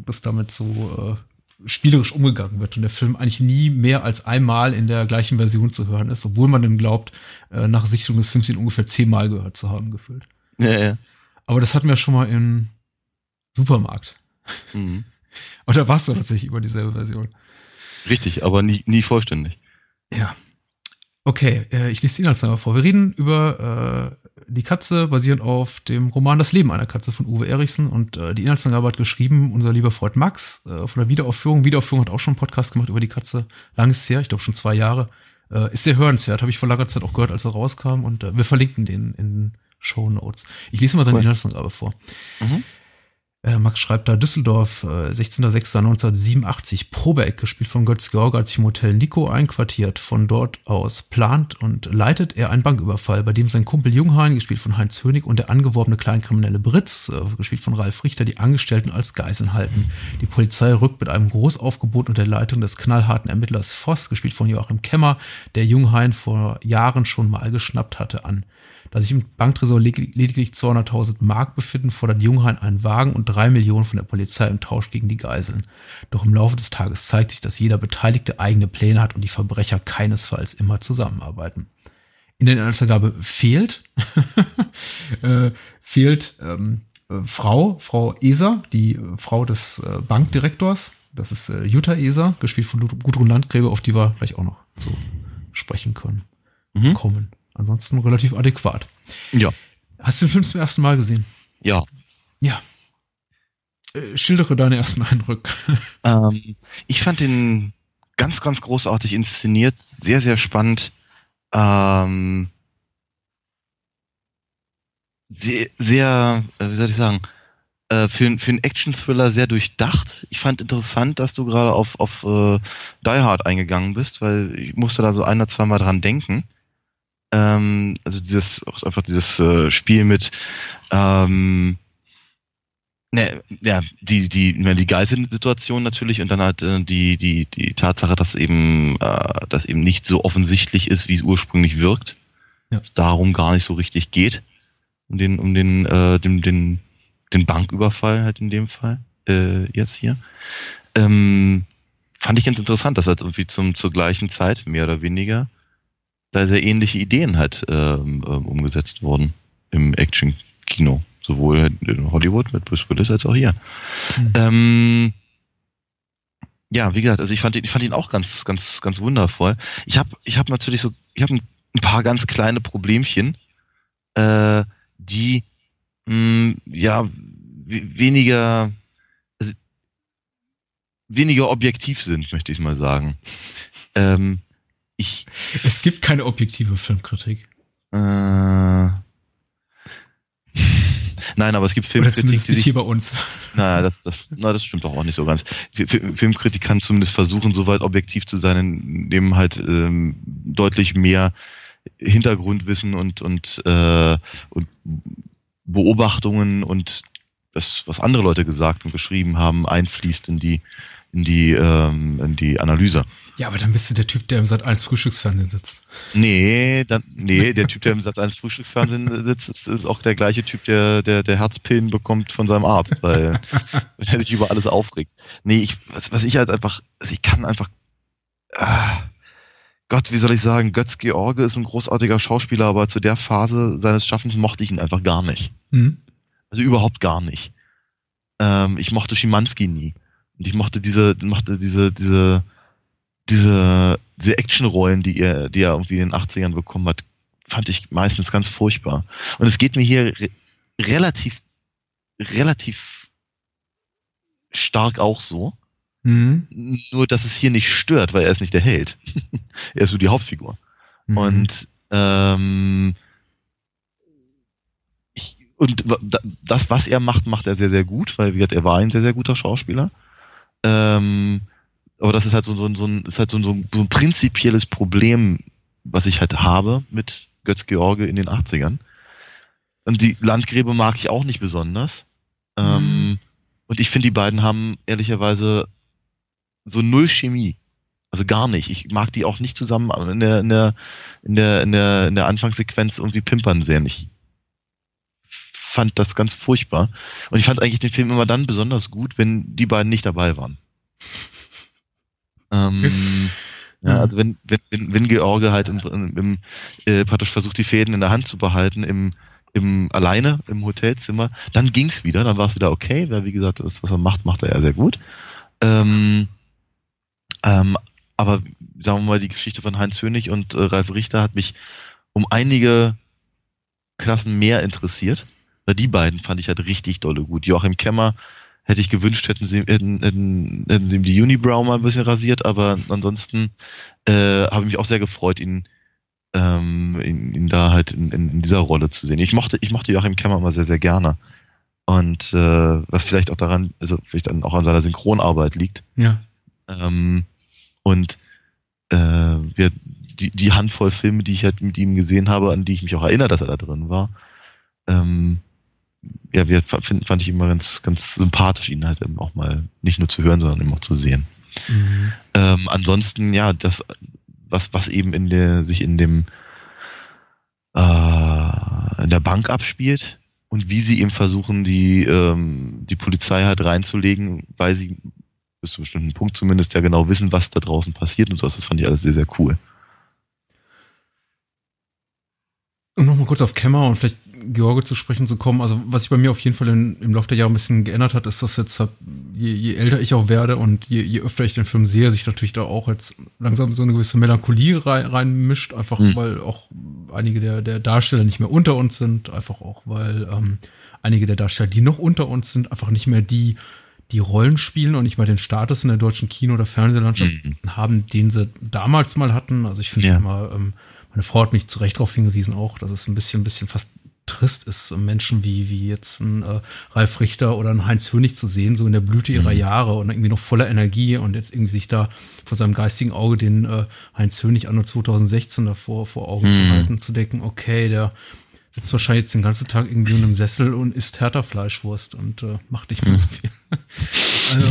das damit so spielerisch umgegangen wird und der Film eigentlich nie mehr als einmal in der gleichen Version zu hören ist, obwohl man dann glaubt, äh, nach Sichtung des Films ihn ungefähr zehnmal gehört zu haben gefühlt. Ja, ja. Aber das hatten wir schon mal im Supermarkt. Mhm. Und da warst du tatsächlich über dieselbe Version. Richtig, aber nie, nie vollständig. Ja. Okay, äh, ich lese die Inhaltsangabe vor. Wir reden über äh, die Katze, basierend auf dem Roman Das Leben einer Katze von Uwe Erichsen. Und äh, die Inhaltsangabe hat geschrieben unser lieber Freund Max äh, von der Wiederaufführung. Wiederaufführung hat auch schon einen Podcast gemacht über die Katze. Lang ist her, ich glaube schon zwei Jahre. Äh, ist sehr hörenswert, habe ich vor langer Zeit auch gehört, als er rauskam. Und äh, wir verlinken den in Show Notes. Ich lese mal seine Cool. Inhaltsangabe vor. Mhm. Äh, Max schreibt da Düsseldorf, äh, 16.06.1987, Probeeck, gespielt von Götz Georg, hat sich im Hotel Nico einquartiert. Von dort aus plant und leitet er einen Banküberfall, bei dem sein Kumpel Junghain, gespielt von Heinz Hönig, und der angeworbene Kleinkriminelle Britz, äh, gespielt von Ralf Richter, die Angestellten als Geiseln halten. Die Polizei rückt mit einem Großaufgebot unter Leitung des knallharten Ermittlers Voss, gespielt von Joachim Kemmer, der Junghain vor Jahren schon mal geschnappt hatte, an. Da sich im Banktresor ledig- lediglich 200.000 Mark befinden, fordert Junghain einen Wagen und drei Millionen von der Polizei im Tausch gegen die Geiseln. Doch im Laufe des Tages zeigt sich, dass jeder Beteiligte eigene Pläne hat und die Verbrecher keinesfalls immer zusammenarbeiten. In der Inhaltsangabe fehlt, äh, fehlt ähm, äh, Frau, Frau Eser, die äh, Frau des äh, Bankdirektors. Das ist äh, Jutta Eser, gespielt von Gudrun Landgräbe, auf die wir gleich auch noch zu sprechen können, Mhm. kommen. Ansonsten relativ adäquat. Ja. Hast du den Film zum ersten Mal gesehen? Ja. Ja. Äh, schildere deine ersten Eindrücke. Ähm, ich fand den ganz, ganz großartig inszeniert, sehr, sehr spannend. Ähm, sehr, sehr, äh, wie soll ich sagen, äh, für, für einen Action-Thriller sehr durchdacht. Ich fand interessant, dass du gerade auf, auf äh, Die Hard eingegangen bist, weil ich musste da so ein oder zweimal dran denken. Ähm, also dieses, auch einfach dieses äh, Spiel mit, ähm, Ne, ja, die, die, die Geiselsituation natürlich und dann halt äh, die, die, die Tatsache, dass eben, äh, dass eben nicht so offensichtlich ist, wie es ursprünglich wirkt. Ja. Es darum gar nicht so richtig geht. Um den, um den, äh, den, den, den Banküberfall halt in dem Fall, äh, jetzt hier. Ähm, fand ich ganz interessant, dass halt irgendwie zum, zur gleichen Zeit, mehr oder weniger, da sehr ähnliche Ideen halt ähm, umgesetzt wurden im Action-Kino. Sowohl in Hollywood mit Bruce Willis als auch hier. Hm. Ähm, ja, wie gesagt, also ich fand ihn, ich fand ihn auch ganz, ganz, ganz wundervoll. Ich habe, ich habe natürlich so, ich habe ein, ein paar ganz kleine Problemchen, äh, die mh, ja we- weniger, also, weniger objektiv sind, möchte ich mal sagen. ähm, ich, Es gibt keine objektive Filmkritik. äh, Nein, aber es gibt Oder Filmkritik, zumindest die nicht sich hier bei uns. Na, das, das, na, das stimmt doch auch nicht so ganz. Fi- Fi- Filmkritik kann zumindest versuchen, soweit objektiv zu sein, indem halt ähm, deutlich mehr Hintergrundwissen und und äh, und Beobachtungen und das, was andere Leute gesagt und geschrieben haben, einfließt in die in die ähm, in die Analyse. Ja, aber dann bist du der Typ, der im Sat 1 Frühstücksfernsehen sitzt. Nee, dann, nee, der Typ, der im Satz 1 Frühstücksfernsehen sitzt, ist, ist auch der gleiche Typ, der, der, der Herzpillen bekommt von seinem Arzt, weil, er sich über alles aufregt. Nee, ich, was, was ich halt einfach, also ich kann einfach, ah, Gott, wie soll ich sagen, Götz George ist ein großartiger Schauspieler, aber zu der Phase seines Schaffens mochte ich ihn einfach gar nicht. Mhm. Also überhaupt gar nicht. Ähm, ich mochte Schimanski nie. Und ich mochte diese, mochte diese, diese, diese, diese Actionrollen, die er, die er irgendwie in den 80ern bekommen hat, fand ich meistens ganz furchtbar. Und es geht mir hier re relativ, relativ stark auch so. Mhm. Nur, dass es hier nicht stört, weil er ist nicht der Held. er ist so die Hauptfigur. Mhm. Und ähm, ich, und das, was er macht, macht er sehr, sehr gut, weil wie gesagt, er war ein sehr, sehr guter Schauspieler. Ähm, aber das ist halt so, so, so, ein, ist halt so, ein- so ein prinzipielles Problem, was ich halt habe mit Götz George in den 80ern. Und die Landgräbe mag ich auch nicht besonders. Ähm, und ich finde, die beiden haben ehrlicherweise so null Chemie. Also gar nicht. Ich mag die auch nicht zusammen in der, in der, in der, in der, in der Anfangssequenz irgendwie pimpern sehen. Ich fand das ganz furchtbar. Und ich fand eigentlich den Film immer dann besonders gut, wenn die beiden nicht dabei waren. Ähm, ja, also wenn, wenn, wenn, wenn George halt im, im, äh, praktisch versucht, die Fäden in der Hand zu behalten, im, im alleine im Hotelzimmer, dann ging's wieder, dann war es wieder okay, weil wie gesagt, das, was er macht, macht er ja sehr gut. Ähm, ähm, aber sagen wir mal, die Geschichte von Heinz Hönig und äh, Ralf Richter hat mich um einige Klassen mehr interessiert. Weil die beiden fand ich halt richtig dolle gut. Joachim Kemmer hätte ich gewünscht, hätten sie, hätten, hätten, hätten sie ihm die Unibrow mal ein bisschen rasiert, aber ansonsten äh, habe ich mich auch sehr gefreut, ihn, ähm, ihn, ihn da halt in, in, dieser Rolle zu sehen. Ich mochte, ich mochte Joachim Kemmer immer sehr, sehr gerne. Und äh, was vielleicht auch daran, also vielleicht dann auch an seiner Synchronarbeit liegt. Ja. Ähm, und äh, wir, die, die Handvoll Filme, die ich halt mit ihm gesehen habe, an die ich mich auch erinnere, dass er da drin war, ähm, ja, wir fand, fand ich immer ganz, ganz sympathisch, ihn halt eben auch mal nicht nur zu hören, sondern eben auch zu sehen. Mhm. Ähm, ansonsten, ja, das, was, was eben in der, sich in dem, äh, in der Bank abspielt und wie sie eben versuchen, die, ähm, die Polizei halt reinzulegen, weil sie bis zu einem bestimmten Punkt zumindest ja genau wissen, was da draußen passiert und so. Das fand ich alles sehr, sehr cool. Um nochmal kurz auf Kämmer und vielleicht George zu sprechen zu kommen, also was sich bei mir auf jeden Fall in, im Laufe der Jahre ein bisschen geändert hat, ist, dass jetzt je, je älter ich auch werde und je, je öfter ich den Film sehe, sich natürlich da auch jetzt langsam so eine gewisse Melancholie rein, reinmischt, einfach mhm. weil auch einige der, der Darsteller nicht mehr unter uns sind, einfach auch weil ähm, einige der Darsteller, die noch unter uns sind, einfach nicht mehr die die Rollen spielen und nicht mal den Status in der deutschen Kino- oder Fernsehlandschaft mhm. haben, den sie damals mal hatten. Also ich finde es ja. immer ähm, meine Frau hat mich zu Recht darauf hingewiesen auch, dass es ein bisschen, ein bisschen fast trist ist, Menschen wie, wie jetzt ein äh, Ralf Richter oder ein Heinz Hönig zu sehen, so in der Blüte ihrer mhm. Jahre und irgendwie noch voller Energie und jetzt irgendwie sich da vor seinem geistigen Auge den äh, Heinz Hönig anno 2016 davor vor Augen mhm. zu halten, zu denken, okay, der sitzt wahrscheinlich jetzt den ganzen Tag irgendwie in einem Sessel und isst härter Fleischwurst und äh, macht nicht mehr so viel. also,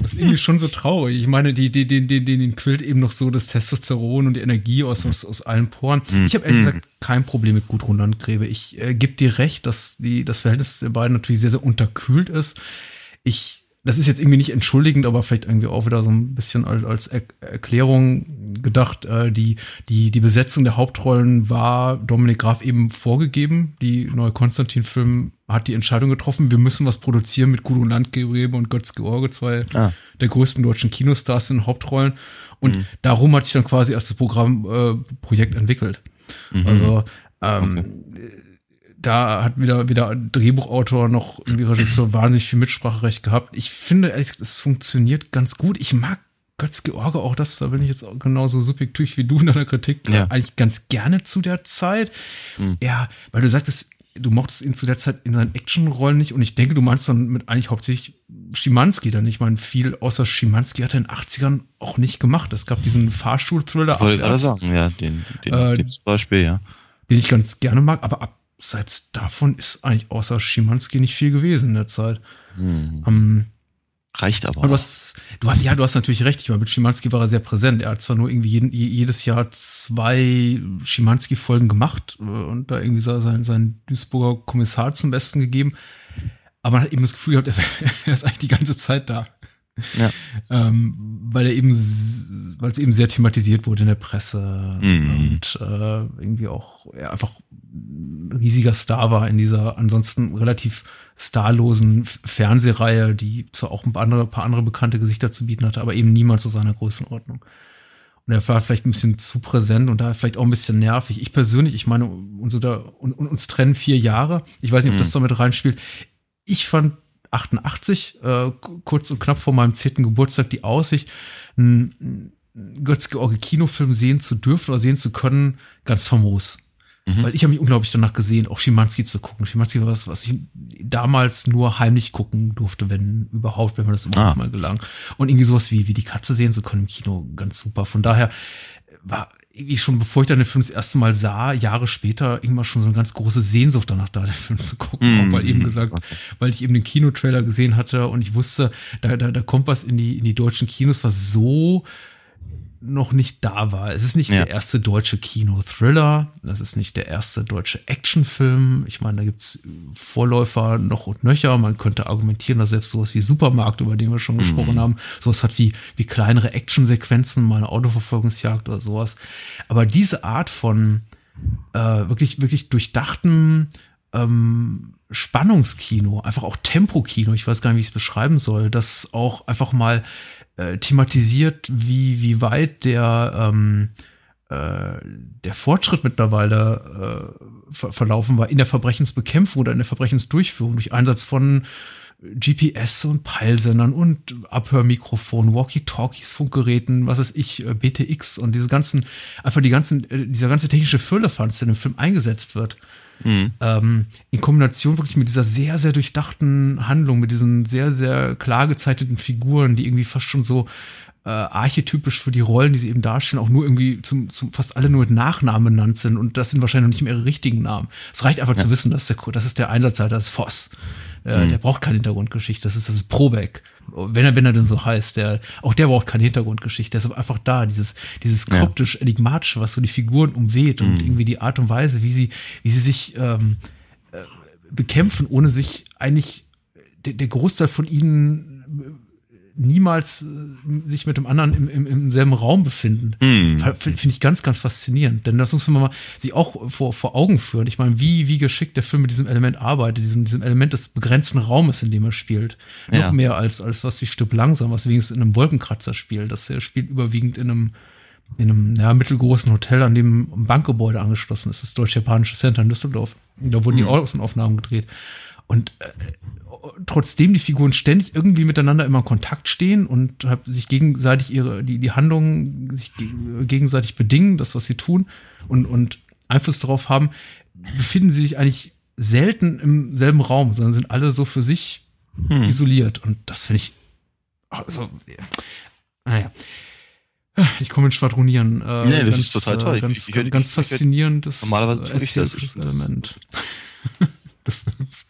das ist irgendwie schon so traurig. Ich meine, die, die, die, die, den quillt eben noch so das Testosteron und die Energie aus, aus, aus allen Poren. Ich habe ehrlich gesagt kein Problem mit Gudrun Landgräbe. Ich äh, gebe dir recht, dass die, das Verhältnis der beiden natürlich sehr, sehr unterkühlt ist. Ich das ist jetzt irgendwie nicht entschuldigend, aber vielleicht irgendwie auch wieder so ein bisschen als, als er Erklärung gedacht. Äh, die, die, die Besetzung der Hauptrollen war Dominik Graf eben vorgegeben. Die neue Konstantin-Film hat die Entscheidung getroffen, wir müssen was produzieren mit Gudrun Landgräbe und Götz George, zwei ah. der größten deutschen Kinostars in Hauptrollen. Und mhm. darum hat sich dann quasi erst das Programmprojekt äh, entwickelt. Mhm. Also ähm, okay da hat wieder, wieder Drehbuchautor noch irgendwie Regisseur wahnsinnig viel Mitspracherecht gehabt. Ich finde, ehrlich gesagt, es funktioniert ganz gut. Ich mag Götz George auch das, da bin ich jetzt auch genauso subjektiv wie du in deiner Kritik, ja. eigentlich ganz gerne zu der Zeit. Mhm. Ja, weil du sagtest, du mochtest ihn zu der Zeit in seinen Actionrollen nicht und ich denke, du meinst dann mit eigentlich hauptsächlich Schimanski dann. Ich meine, viel außer Schimanski hat er in den 80ern auch nicht gemacht. Es gab diesen Fahrstuhl-Thriller. Wollte ich gerade sagen, ja, den, den, äh, den zum Beispiel, ja. Den ich ganz gerne mag, aber ab abseits davon ist eigentlich außer Schimanski nicht viel gewesen in der Zeit. Hm. Um, ähm, Reicht aber. aber du hast, du, ja, du hast natürlich recht. Ich meine, mit Schimanski war er sehr präsent. Er hat zwar nur irgendwie jeden, jedes Jahr zwei Schimanski-Folgen gemacht äh, und da irgendwie seinen, seinen Duisburger Kommissar zum Besten gegeben. Aber man hat eben das Gefühl gehabt, er ist eigentlich die ganze Zeit da. Ja. Ähm, weil er eben, weil es eben sehr thematisiert wurde in der Presse mhm. und äh, irgendwie auch ja, einfach ein riesiger Star war in dieser ansonsten relativ starlosen Fernsehreihe, die zwar auch ein paar andere, paar andere bekannte Gesichter zu bieten hatte, aber eben niemand zu seiner Größenordnung. Und er war vielleicht ein bisschen zu präsent und da vielleicht auch ein bisschen nervig. Ich persönlich, ich meine, uns, oder, uns trennen vier Jahre. Ich weiß nicht, ob mhm. das damit reinspielt. Ich fand 88, äh, kurz und knapp vor meinem zehnten Geburtstag, die Aussicht, einen Götz-George Kinofilm sehen zu dürfen oder sehen zu können, ganz famos. Mhm. Weil ich habe mich unglaublich danach gesehen, auch Schimanski zu gucken. Schimanski war was, was ich damals nur heimlich gucken durfte, wenn überhaupt, wenn man das überhaupt ah. mal gelang. Und irgendwie sowas wie, wie die Katze sehen zu können im Kino, ganz super. Von daher war irgendwie schon, bevor ich dann den Film das erste Mal sah, Jahre später, irgendwann schon so eine ganz große Sehnsucht danach da, den Film zu gucken. Mm, weil eben gesagt, okay. weil ich eben den Kinotrailer gesehen hatte und ich wusste, da, da, da kommt was in die, in die deutschen Kinos, was so noch nicht da war. Es ist nicht Ja. der erste deutsche Kino-Thriller, es ist nicht der erste deutsche Actionfilm. Ich meine, da gibt's Vorläufer noch und nöcher. Man könnte argumentieren, dass selbst sowas wie Supermarkt, über den wir schon gesprochen haben, sowas hat wie, wie kleinere Actionsequenzen, mal eine Autoverfolgungsjagd oder sowas. Aber diese Art von äh, wirklich, wirklich durchdachten ähm, Spannungskino, einfach auch Tempokino, ich weiß gar nicht, wie ich es beschreiben soll, das auch einfach mal äh, thematisiert, wie, wie weit der, ähm, äh, der Fortschritt mittlerweile äh, ver verlaufen war in der Verbrechensbekämpfung oder in der Verbrechensdurchführung durch Einsatz von GPS und Peilsendern und Abhörmikrofon, Walkie-Talkies, Funkgeräten, was weiß ich, äh, BTX und diese ganzen, einfach die ganzen, äh, dieser ganze technische Firlefanz, der in dem Film eingesetzt wird Mhm. ähm, in Kombination wirklich mit dieser sehr, sehr durchdachten Handlung, mit diesen sehr, sehr klar gezeichneten Figuren, die irgendwie fast schon so äh, archetypisch für die Rollen, die sie eben darstellen, auch nur irgendwie zum, zum fast alle nur mit Nachnamen benannt sind und das sind wahrscheinlich noch nicht mehr ihre richtigen Namen. Es reicht einfach zu wissen, dass der, das ist der Einsatzleiter, das ist Voss. Äh, Der braucht keine Hintergrundgeschichte, das ist, das ist Probeck. Wenn er, wenn er denn so heißt, der, auch der braucht keine Hintergrundgeschichte, der ist aber einfach da, dieses, dieses Ja. kryptisch-enigmatische, was so die Figuren umweht und irgendwie die Art und Weise, wie sie, wie sie sich ähm, äh, bekämpfen, ohne sich eigentlich der, der Großteil von ihnen niemals äh, sich mit dem anderen im, im, im selben Raum befinden. Mhm. Finde find ich ganz, ganz faszinierend. Denn das muss man mal sich auch vor, vor Augen führen. Ich meine, wie, wie geschickt der Film mit diesem Element arbeitet, diesem, diesem Element des begrenzten Raumes, in dem er spielt. Ja. Noch mehr als, als was wie Stück langsam, was wenigstens in einem Wolkenkratzer spielt. Das er spielt überwiegend in einem in einem ja, mittelgroßen Hotel, an dem ein Bankgebäude angeschlossen ist, das Deutsch-Japanische Center in Düsseldorf. Da wurden die Außenaufnahmen gedreht. Und äh, trotzdem die Figuren ständig irgendwie miteinander immer in Kontakt stehen und sich gegenseitig ihre, die, die Handlungen sich ge gegenseitig bedingen, das, was sie tun und, und Einfluss darauf haben, befinden sie sich eigentlich selten im selben Raum, sondern sind alle so für sich Hm. isoliert. Und das finde ich, also, naja. Ich komme in Schwadronieren. Äh, Nee, das ist total toll. Äh, Ich- ganz, ich- ich höre- ganz ich faszinierendes Normalerweise äh, ich das. erzählerisches Element. das ist,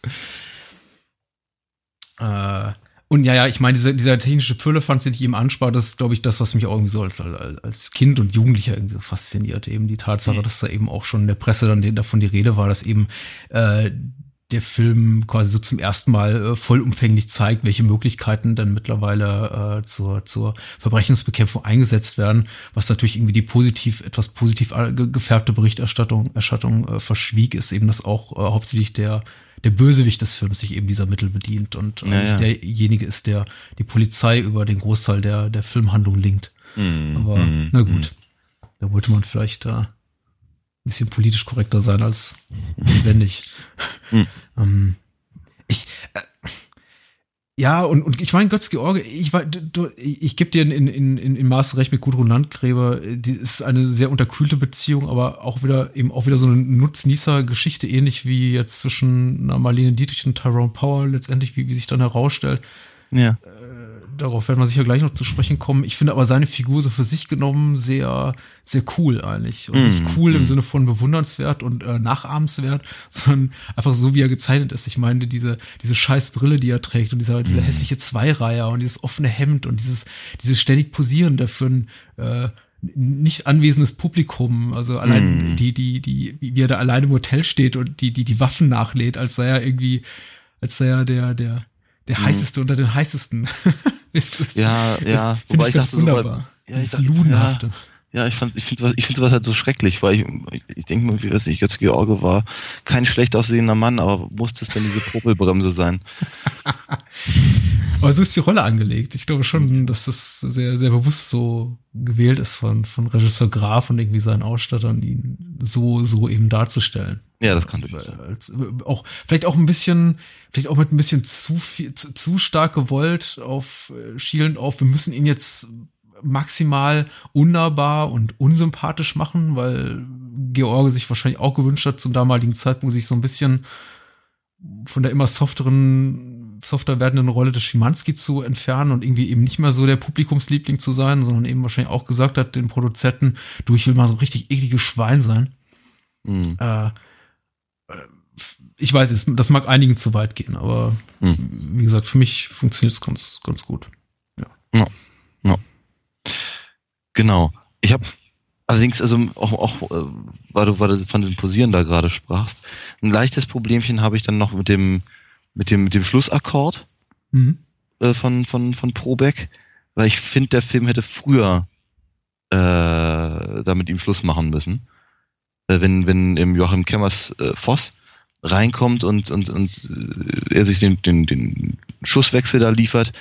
äh, und ja, ja, ich meine, dieser, dieser technische Füllefanz, den ich eben anspare, das ist, glaube ich, das, was mich auch irgendwie so als, als, als Kind und Jugendlicher irgendwie so fasziniert. Eben die Tatsache, Mhm. dass da eben auch schon in der Presse dann davon die Rede war, dass eben äh, der Film quasi so zum ersten Mal äh, vollumfänglich zeigt, welche Möglichkeiten dann mittlerweile äh, zur, zur Verbrechensbekämpfung eingesetzt werden, was natürlich irgendwie die positiv, etwas positiv äh, ge- gefärbte Berichterstattung Erstattung, äh, verschwieg, ist eben, dass auch äh, hauptsächlich der der Bösewicht des Films sich eben dieser Mittel bedient und Ja, ja. derjenige ist, der die Polizei über den Großteil der, der Filmhandlung linkt. Mhm. Aber Mhm. na gut, da wollte man vielleicht da ein bisschen politisch korrekter sein als notwendig. Hm. ähm, ich, äh, ja, und, und ich meine, Götz George, ich, du- ich gebe dir in, in, in, in Maß recht mit Gudrun Landgräber, die ist eine sehr unterkühlte Beziehung, aber auch wieder eben auch wieder so eine Nutznießer-Geschichte, ähnlich wie jetzt zwischen einer Marlene Dietrich und Tyrone Power, letztendlich, wie, wie sich dann herausstellt Ja. Darauf werden wir sicher gleich noch zu sprechen kommen. Ich finde aber seine Figur so für sich genommen sehr, sehr cool eigentlich. Und nicht Mm, cool im mm. Sinne von bewundernswert und äh, nachahmenswert, sondern einfach so, wie er gezeichnet ist. Ich meine, diese, diese scheiß Brille, die er trägt und dieser, dieser hässliche Zweireiher und dieses offene Hemd und dieses, dieses ständig Posieren dafür ein äh, nicht anwesendes Publikum, also allein Mm. die, die, die, wie er da alleine im Hotel steht und die, die, die Waffen nachlädt, als sei er irgendwie, als sei er der, der, der heißeste unter den heißesten. ist, ist, Ja, ja. Finde Wobei ich ich dachte so bei- wunderbar. ja, ich dachte- Ludenhafte. Ja, ich fand, ich finde sowas, ich finde sowas halt so schrecklich, weil ich, ich, ich denke mal, wie weiß ich, Götz George war kein schlecht aussehender Mann, aber musste es denn diese Popelbremse sein? Aber so ist die Rolle angelegt. Ich glaube schon, dass das sehr, sehr bewusst so gewählt ist von, von Regisseur Graf und irgendwie seinen Ausstattern, ihn so, so eben darzustellen. Ja, das kann durchaus sein. Als, auch, vielleicht auch ein bisschen, vielleicht auch mit ein bisschen zu viel, zu, zu stark gewollt auf, äh, schielend auf, wir müssen ihn jetzt maximal unnahbar und unsympathisch machen, weil George sich wahrscheinlich auch gewünscht hat, zum damaligen Zeitpunkt sich so ein bisschen von der immer softeren, softer werdenden Rolle des Schimanski zu entfernen und irgendwie eben nicht mehr so der Publikumsliebling zu sein, sondern eben wahrscheinlich auch gesagt hat den Produzenten, du, ich will mal so ein richtig ekliges Schwein sein. Hm. Äh, äh, ich weiß es, das mag einigen zu weit gehen, aber Hm. wie gesagt, für mich funktioniert es ganz, ganz gut. Genau. Ich habe allerdings, also auch, auch äh, weil, du, weil du von diesem Posieren da gerade sprachst, ein leichtes Problemchen habe ich dann noch mit dem, mit dem, mit dem Schlussakkord mhm. äh, von, von, von Probeck, weil ich finde, der Film hätte früher äh, da mit ihm Schluss machen müssen. Äh, wenn, wenn im Joachim Kemmers äh, Voss reinkommt und, und, und äh, er sich den, den, den Schusswechsel da liefert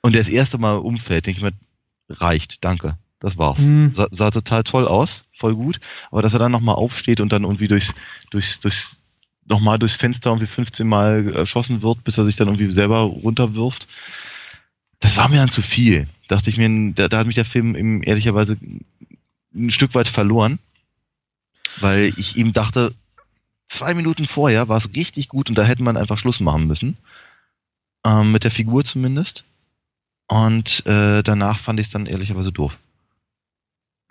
und er das erste Mal umfällt, denke ich mir, reicht, danke. Das war's. Mhm. Sah, sah, total toll aus, voll gut. Aber dass er dann nochmal aufsteht und dann irgendwie durchs, durchs, durchs, nochmal durchs Fenster irgendwie 15 Mal erschossen wird, bis er sich dann irgendwie selber runterwirft, das war mir dann zu viel. Dachte ich mir, da, da hat mich der Film eben ehrlicherweise ein Stück weit verloren, weil ich ihm dachte, zwei Minuten vorher war es richtig gut und da hätte man einfach Schluss machen müssen. Ähm, mit der Figur zumindest. Und äh, danach fand ich es dann ehrlicherweise doof.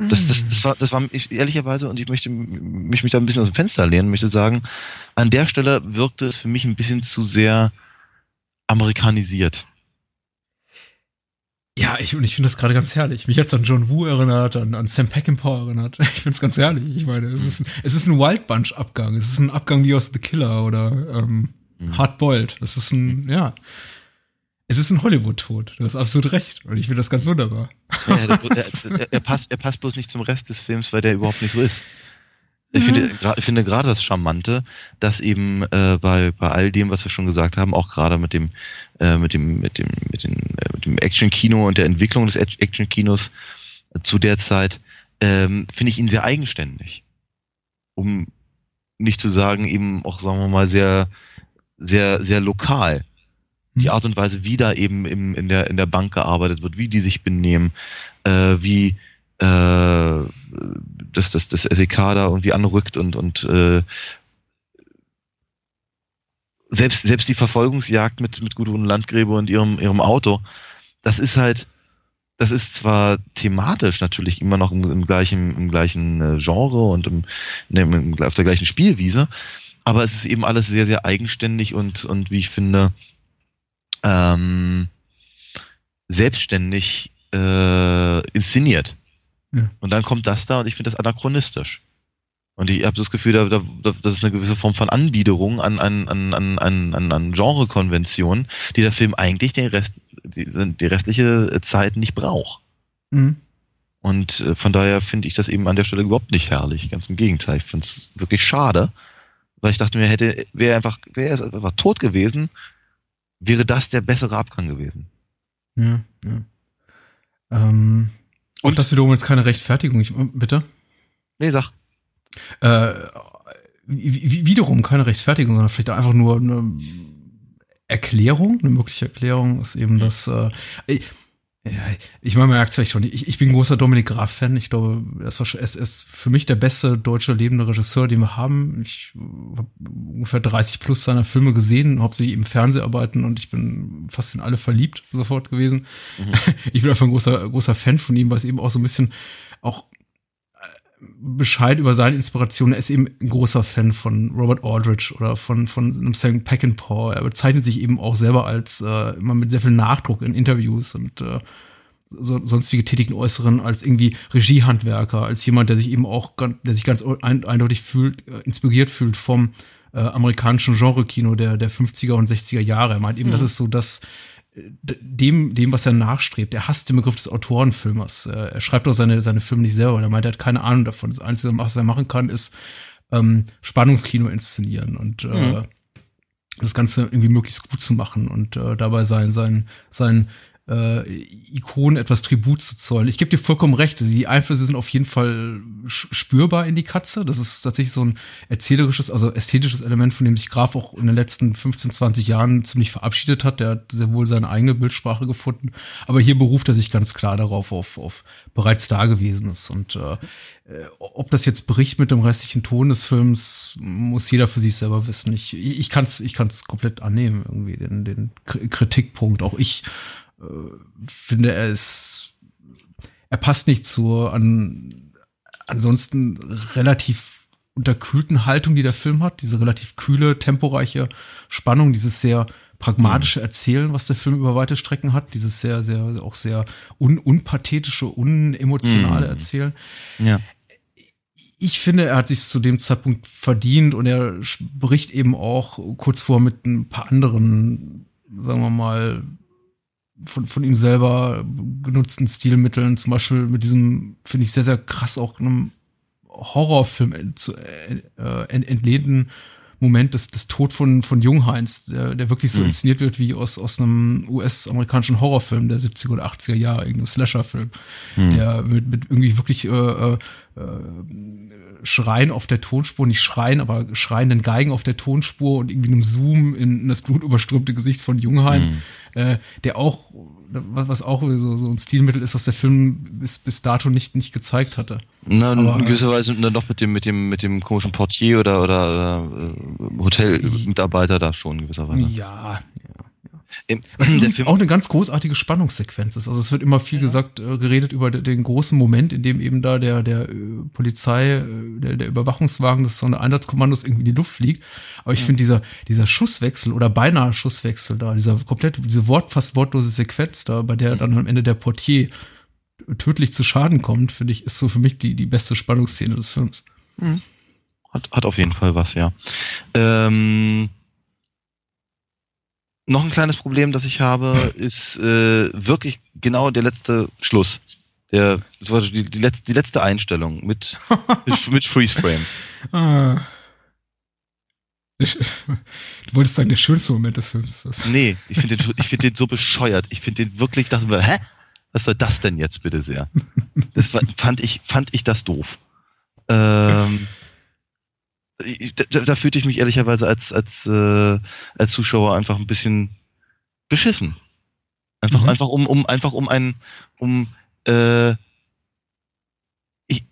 Das, das, das war, das war ich, ehrlicherweise, und ich möchte mich, mich da ein bisschen aus dem Fenster lehnen, möchte sagen, an der Stelle wirkte es für mich ein bisschen zu sehr amerikanisiert. Ja, ich, und ich finde das gerade ganz herrlich. Mich jetzt an John Woo erinnert, an, an Sam Peckinpah erinnert. Ich finde es ganz herrlich. Ich meine, es ist, es ist ein Wild Bunch Abgang. Es ist ein Abgang wie aus The Killer oder ähm, mhm. Hard Boiled. Es ist ein, ja. Es ist ein Hollywood-Tod. Du hast absolut recht. Und ich finde das ganz wunderbar. Ja, der, der, er, passt, er passt bloß nicht zum Rest des Films, weil der überhaupt nicht so ist. Ich finde, mhm. ich finde gerade das Charmante, dass eben äh, bei, bei all dem, was wir schon gesagt haben, auch gerade mit dem, äh, mit dem, mit dem, mit, den, äh, mit dem Action-Kino und der Entwicklung des Action-Kinos zu der Zeit, ähm, finde ich ihn sehr eigenständig. Um nicht zu sagen, eben auch, sagen wir mal, sehr, sehr, sehr lokal. Die mhm. Art und Weise, wie da eben im, in, der, in der Bank gearbeitet wird, wie die sich benehmen, äh, wie, äh, dass das, das SEK da irgendwie anrückt und, und äh, selbst, selbst die Verfolgungsjagd mit, mit Gudrun Landgräbe und ihrem, ihrem Auto, das ist halt, das ist zwar thematisch natürlich immer noch im, im gleichen, im gleichen äh, Genre und im, im, auf der gleichen Spielwiese, aber es ist eben alles sehr, sehr eigenständig und, und wie ich finde, ähm, selbstständig äh, inszeniert. Und dann kommt das da und ich finde das anachronistisch. Und ich habe das Gefühl, da, da, das ist eine gewisse Form von Anbiederung an, an, an, an, an, an Genrekonventionen, die der Film eigentlich den Rest, die, die restliche Zeit nicht braucht. Mhm. Und äh, von daher finde ich das eben an der Stelle überhaupt nicht herrlich. Ganz im Gegenteil. Ich finde es wirklich schade, weil ich dachte mir, hätte, wäre einfach, wäre er einfach tot gewesen, wäre das der bessere Abgang gewesen. Ja, ja. Ähm, und das wiederum jetzt keine Rechtfertigung, ich, bitte? Nee, sag. Äh, wiederum keine Rechtfertigung, sondern vielleicht einfach nur eine Erklärung, eine mögliche Erklärung ist eben, dass äh, ja, ich meine, man merkt es vielleicht schon. Ich, ich bin ein großer Dominik Graf-Fan. Ich glaube, er ist, ist für mich der beste deutsche lebende Regisseur, den wir haben. Ich habe ungefähr 30 plus seiner Filme gesehen, hauptsächlich im Fernseharbeiten und ich bin fast in alle verliebt sofort gewesen. Mhm. Ich bin einfach ein großer, großer Fan von ihm, weil es eben auch so ein bisschen auch Bescheid über seine Inspiration. Er ist eben ein großer Fan von Robert Aldrich oder von, von einem Sam Peckinpah. Er bezeichnet sich eben auch selber als äh, immer mit sehr viel Nachdruck in Interviews und äh, so, sonstige tätigen Äußeren als irgendwie Regiehandwerker, als jemand, der sich eben auch, der sich ganz ein, eindeutig fühlt, äh, inspiriert fühlt vom äh, amerikanischen Genre-Kino der, der 50er und 60er Jahre. Er meint eben, mhm. das ist so das, dem, dem, was er nachstrebt. Er hasst den Begriff des Autorenfilmers. Er schreibt auch seine, seine Filme nicht selber. Er meint, er hat keine Ahnung davon. Das Einzige, was er machen kann, ist ähm, Spannungskino inszenieren und äh, mhm. äh, das Ganze irgendwie möglichst gut zu machen und äh, dabei sein, sein, sein äh, Ikonen etwas Tribut zu zollen. Ich gebe dir vollkommen recht, die Einflüsse sind auf jeden Fall spürbar in die Katze. Das ist tatsächlich so ein erzählerisches, also ästhetisches Element, von dem sich Graf auch in den letzten 15, 20 Jahren ziemlich verabschiedet hat. Der hat sehr wohl seine eigene Bildsprache gefunden. Aber hier beruft er sich ganz klar darauf, auf, auf bereits Dagewesenes. Und äh, ob das jetzt bricht mit dem restlichen Ton des Films, muss jeder für sich selber wissen. Ich, ich kann es ich kann's komplett annehmen, irgendwie, den, den Kritikpunkt. Auch ich äh, finde, er ist, er passt nicht zur an, ansonsten relativ unterkühlten Haltung, die der Film hat. Diese relativ kühle, temporeiche Spannung, dieses sehr pragmatische Erzählen, was der Film über weite Strecken hat, dieses sehr, sehr, auch sehr un unpathetische, unemotionale Mhm. Erzählen. Ja. Ich finde, er hat sich zu dem Zeitpunkt verdient und er spricht eben auch kurz vor mit ein paar anderen, sagen wir mal, von, von ihm selber genutzten Stilmitteln, zum Beispiel mit diesem, finde ich sehr, sehr krass auch einem Horrorfilm ent, zu, äh, ent, entlehnten Moment des, des Tod von, von Jungheinz, der, der wirklich so Mhm. inszeniert wird wie aus, aus einem US-amerikanischen Horrorfilm der 70er oder 80er Jahre, irgendeinem Slasher-Film, Mhm. der mit, mit irgendwie wirklich äh, äh, äh, Schreien auf der Tonspur, nicht Schreien, aber schreienden Geigen auf der Tonspur und irgendwie einem Zoom in, in das blutüberströmte Gesicht von Jungheim, Mhm. äh, der auch, was, auch so, so ein Stilmittel ist, was der Film bis, bis dato nicht, nicht gezeigt hatte. Na, Aber- in gewisser Weise dann doch mit dem, mit dem, mit dem komischen Portier oder, oder, oder äh, Hotelmitarbeiter da schon in gewisser Weise. Ja, Was der übrigens auch eine ganz großartige Spannungssequenz ist. Also es wird immer viel gesagt, äh, geredet über de- den großen Moment, in dem eben da der, der äh, Polizei, äh, der, der Überwachungswagen des Sondereinsatzkommandos irgendwie in die Luft fliegt. Aber ich finde dieser, dieser Schusswechsel oder beinahe Schusswechsel da, dieser komplett, diese Wort, fast wortlose Sequenz da, bei der dann am Ende der Portier tödlich zu Schaden kommt, finde ich, ist so für mich die, die beste Spannungsszene des Films. Hat, hat auf jeden Fall was, ja. Ähm, noch ein kleines Problem, das ich habe, ist äh, wirklich genau der letzte Schluss. Der, war die, die, letzte, die letzte Einstellung mit, mit, mit Freeze Frame. Ah. Ich- Du wolltest sagen, der schönste Moment des Films ist das. Nee, ich finde den, ich finde den so bescheuert. Ich finde den wirklich, dachte mir, hä? Was soll das denn jetzt bitte sehr? Das fand ich, fand ich das doof. Ähm, da, da fühlte ich mich ehrlicherweise als, als, äh, als Zuschauer einfach ein bisschen beschissen. Einfach, Mhm. einfach um, um, einfach um ein, um, äh, ich,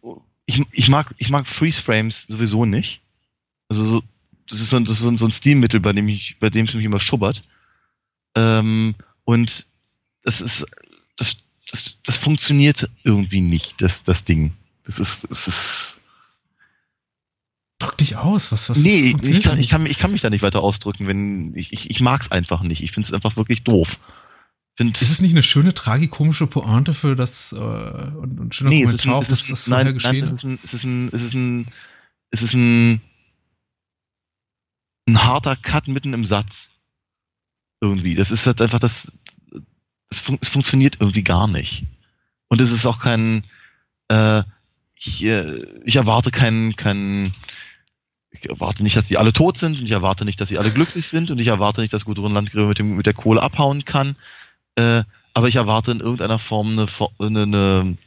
ich, ich mag, ich mag Freeze Frames sowieso nicht. Also so, das ist so, ein- das ist so ein, so ein Stilmittel, bei dem ich, bei dem es mich immer schubbert. Ähm, und das ist, das, das, das funktioniert irgendwie nicht, das, das Ding. Das ist, das ist, Drück dich aus, was, was nee, ich kann, ich, kann, ich kann mich da nicht weiter ausdrücken, wenn, ich, ich, ich mag's einfach nicht. Ich find's einfach wirklich doof. Find, Ist es nicht eine schöne tragikomische Pointe für das äh, und, und schöner nee, es ist ein, Kommentar es auf ist, das, nein, vorher nein, geschehen es ist ein, es ist ein, es ist ein, es ist ein, ein harter Cut mitten im Satz. Irgendwie. Das ist halt einfach das, es, fun es funktioniert irgendwie gar nicht. Und es ist auch kein, äh, ich, äh, ich erwarte keinen, keinen, ich erwarte nicht, dass die alle tot sind und ich erwarte nicht, dass sie alle glücklich sind und ich erwarte nicht, dass Gudrun Landgräbe mit, dem, mit der Kohle abhauen kann. Äh, aber ich erwarte in irgendeiner Form eine, eine, eine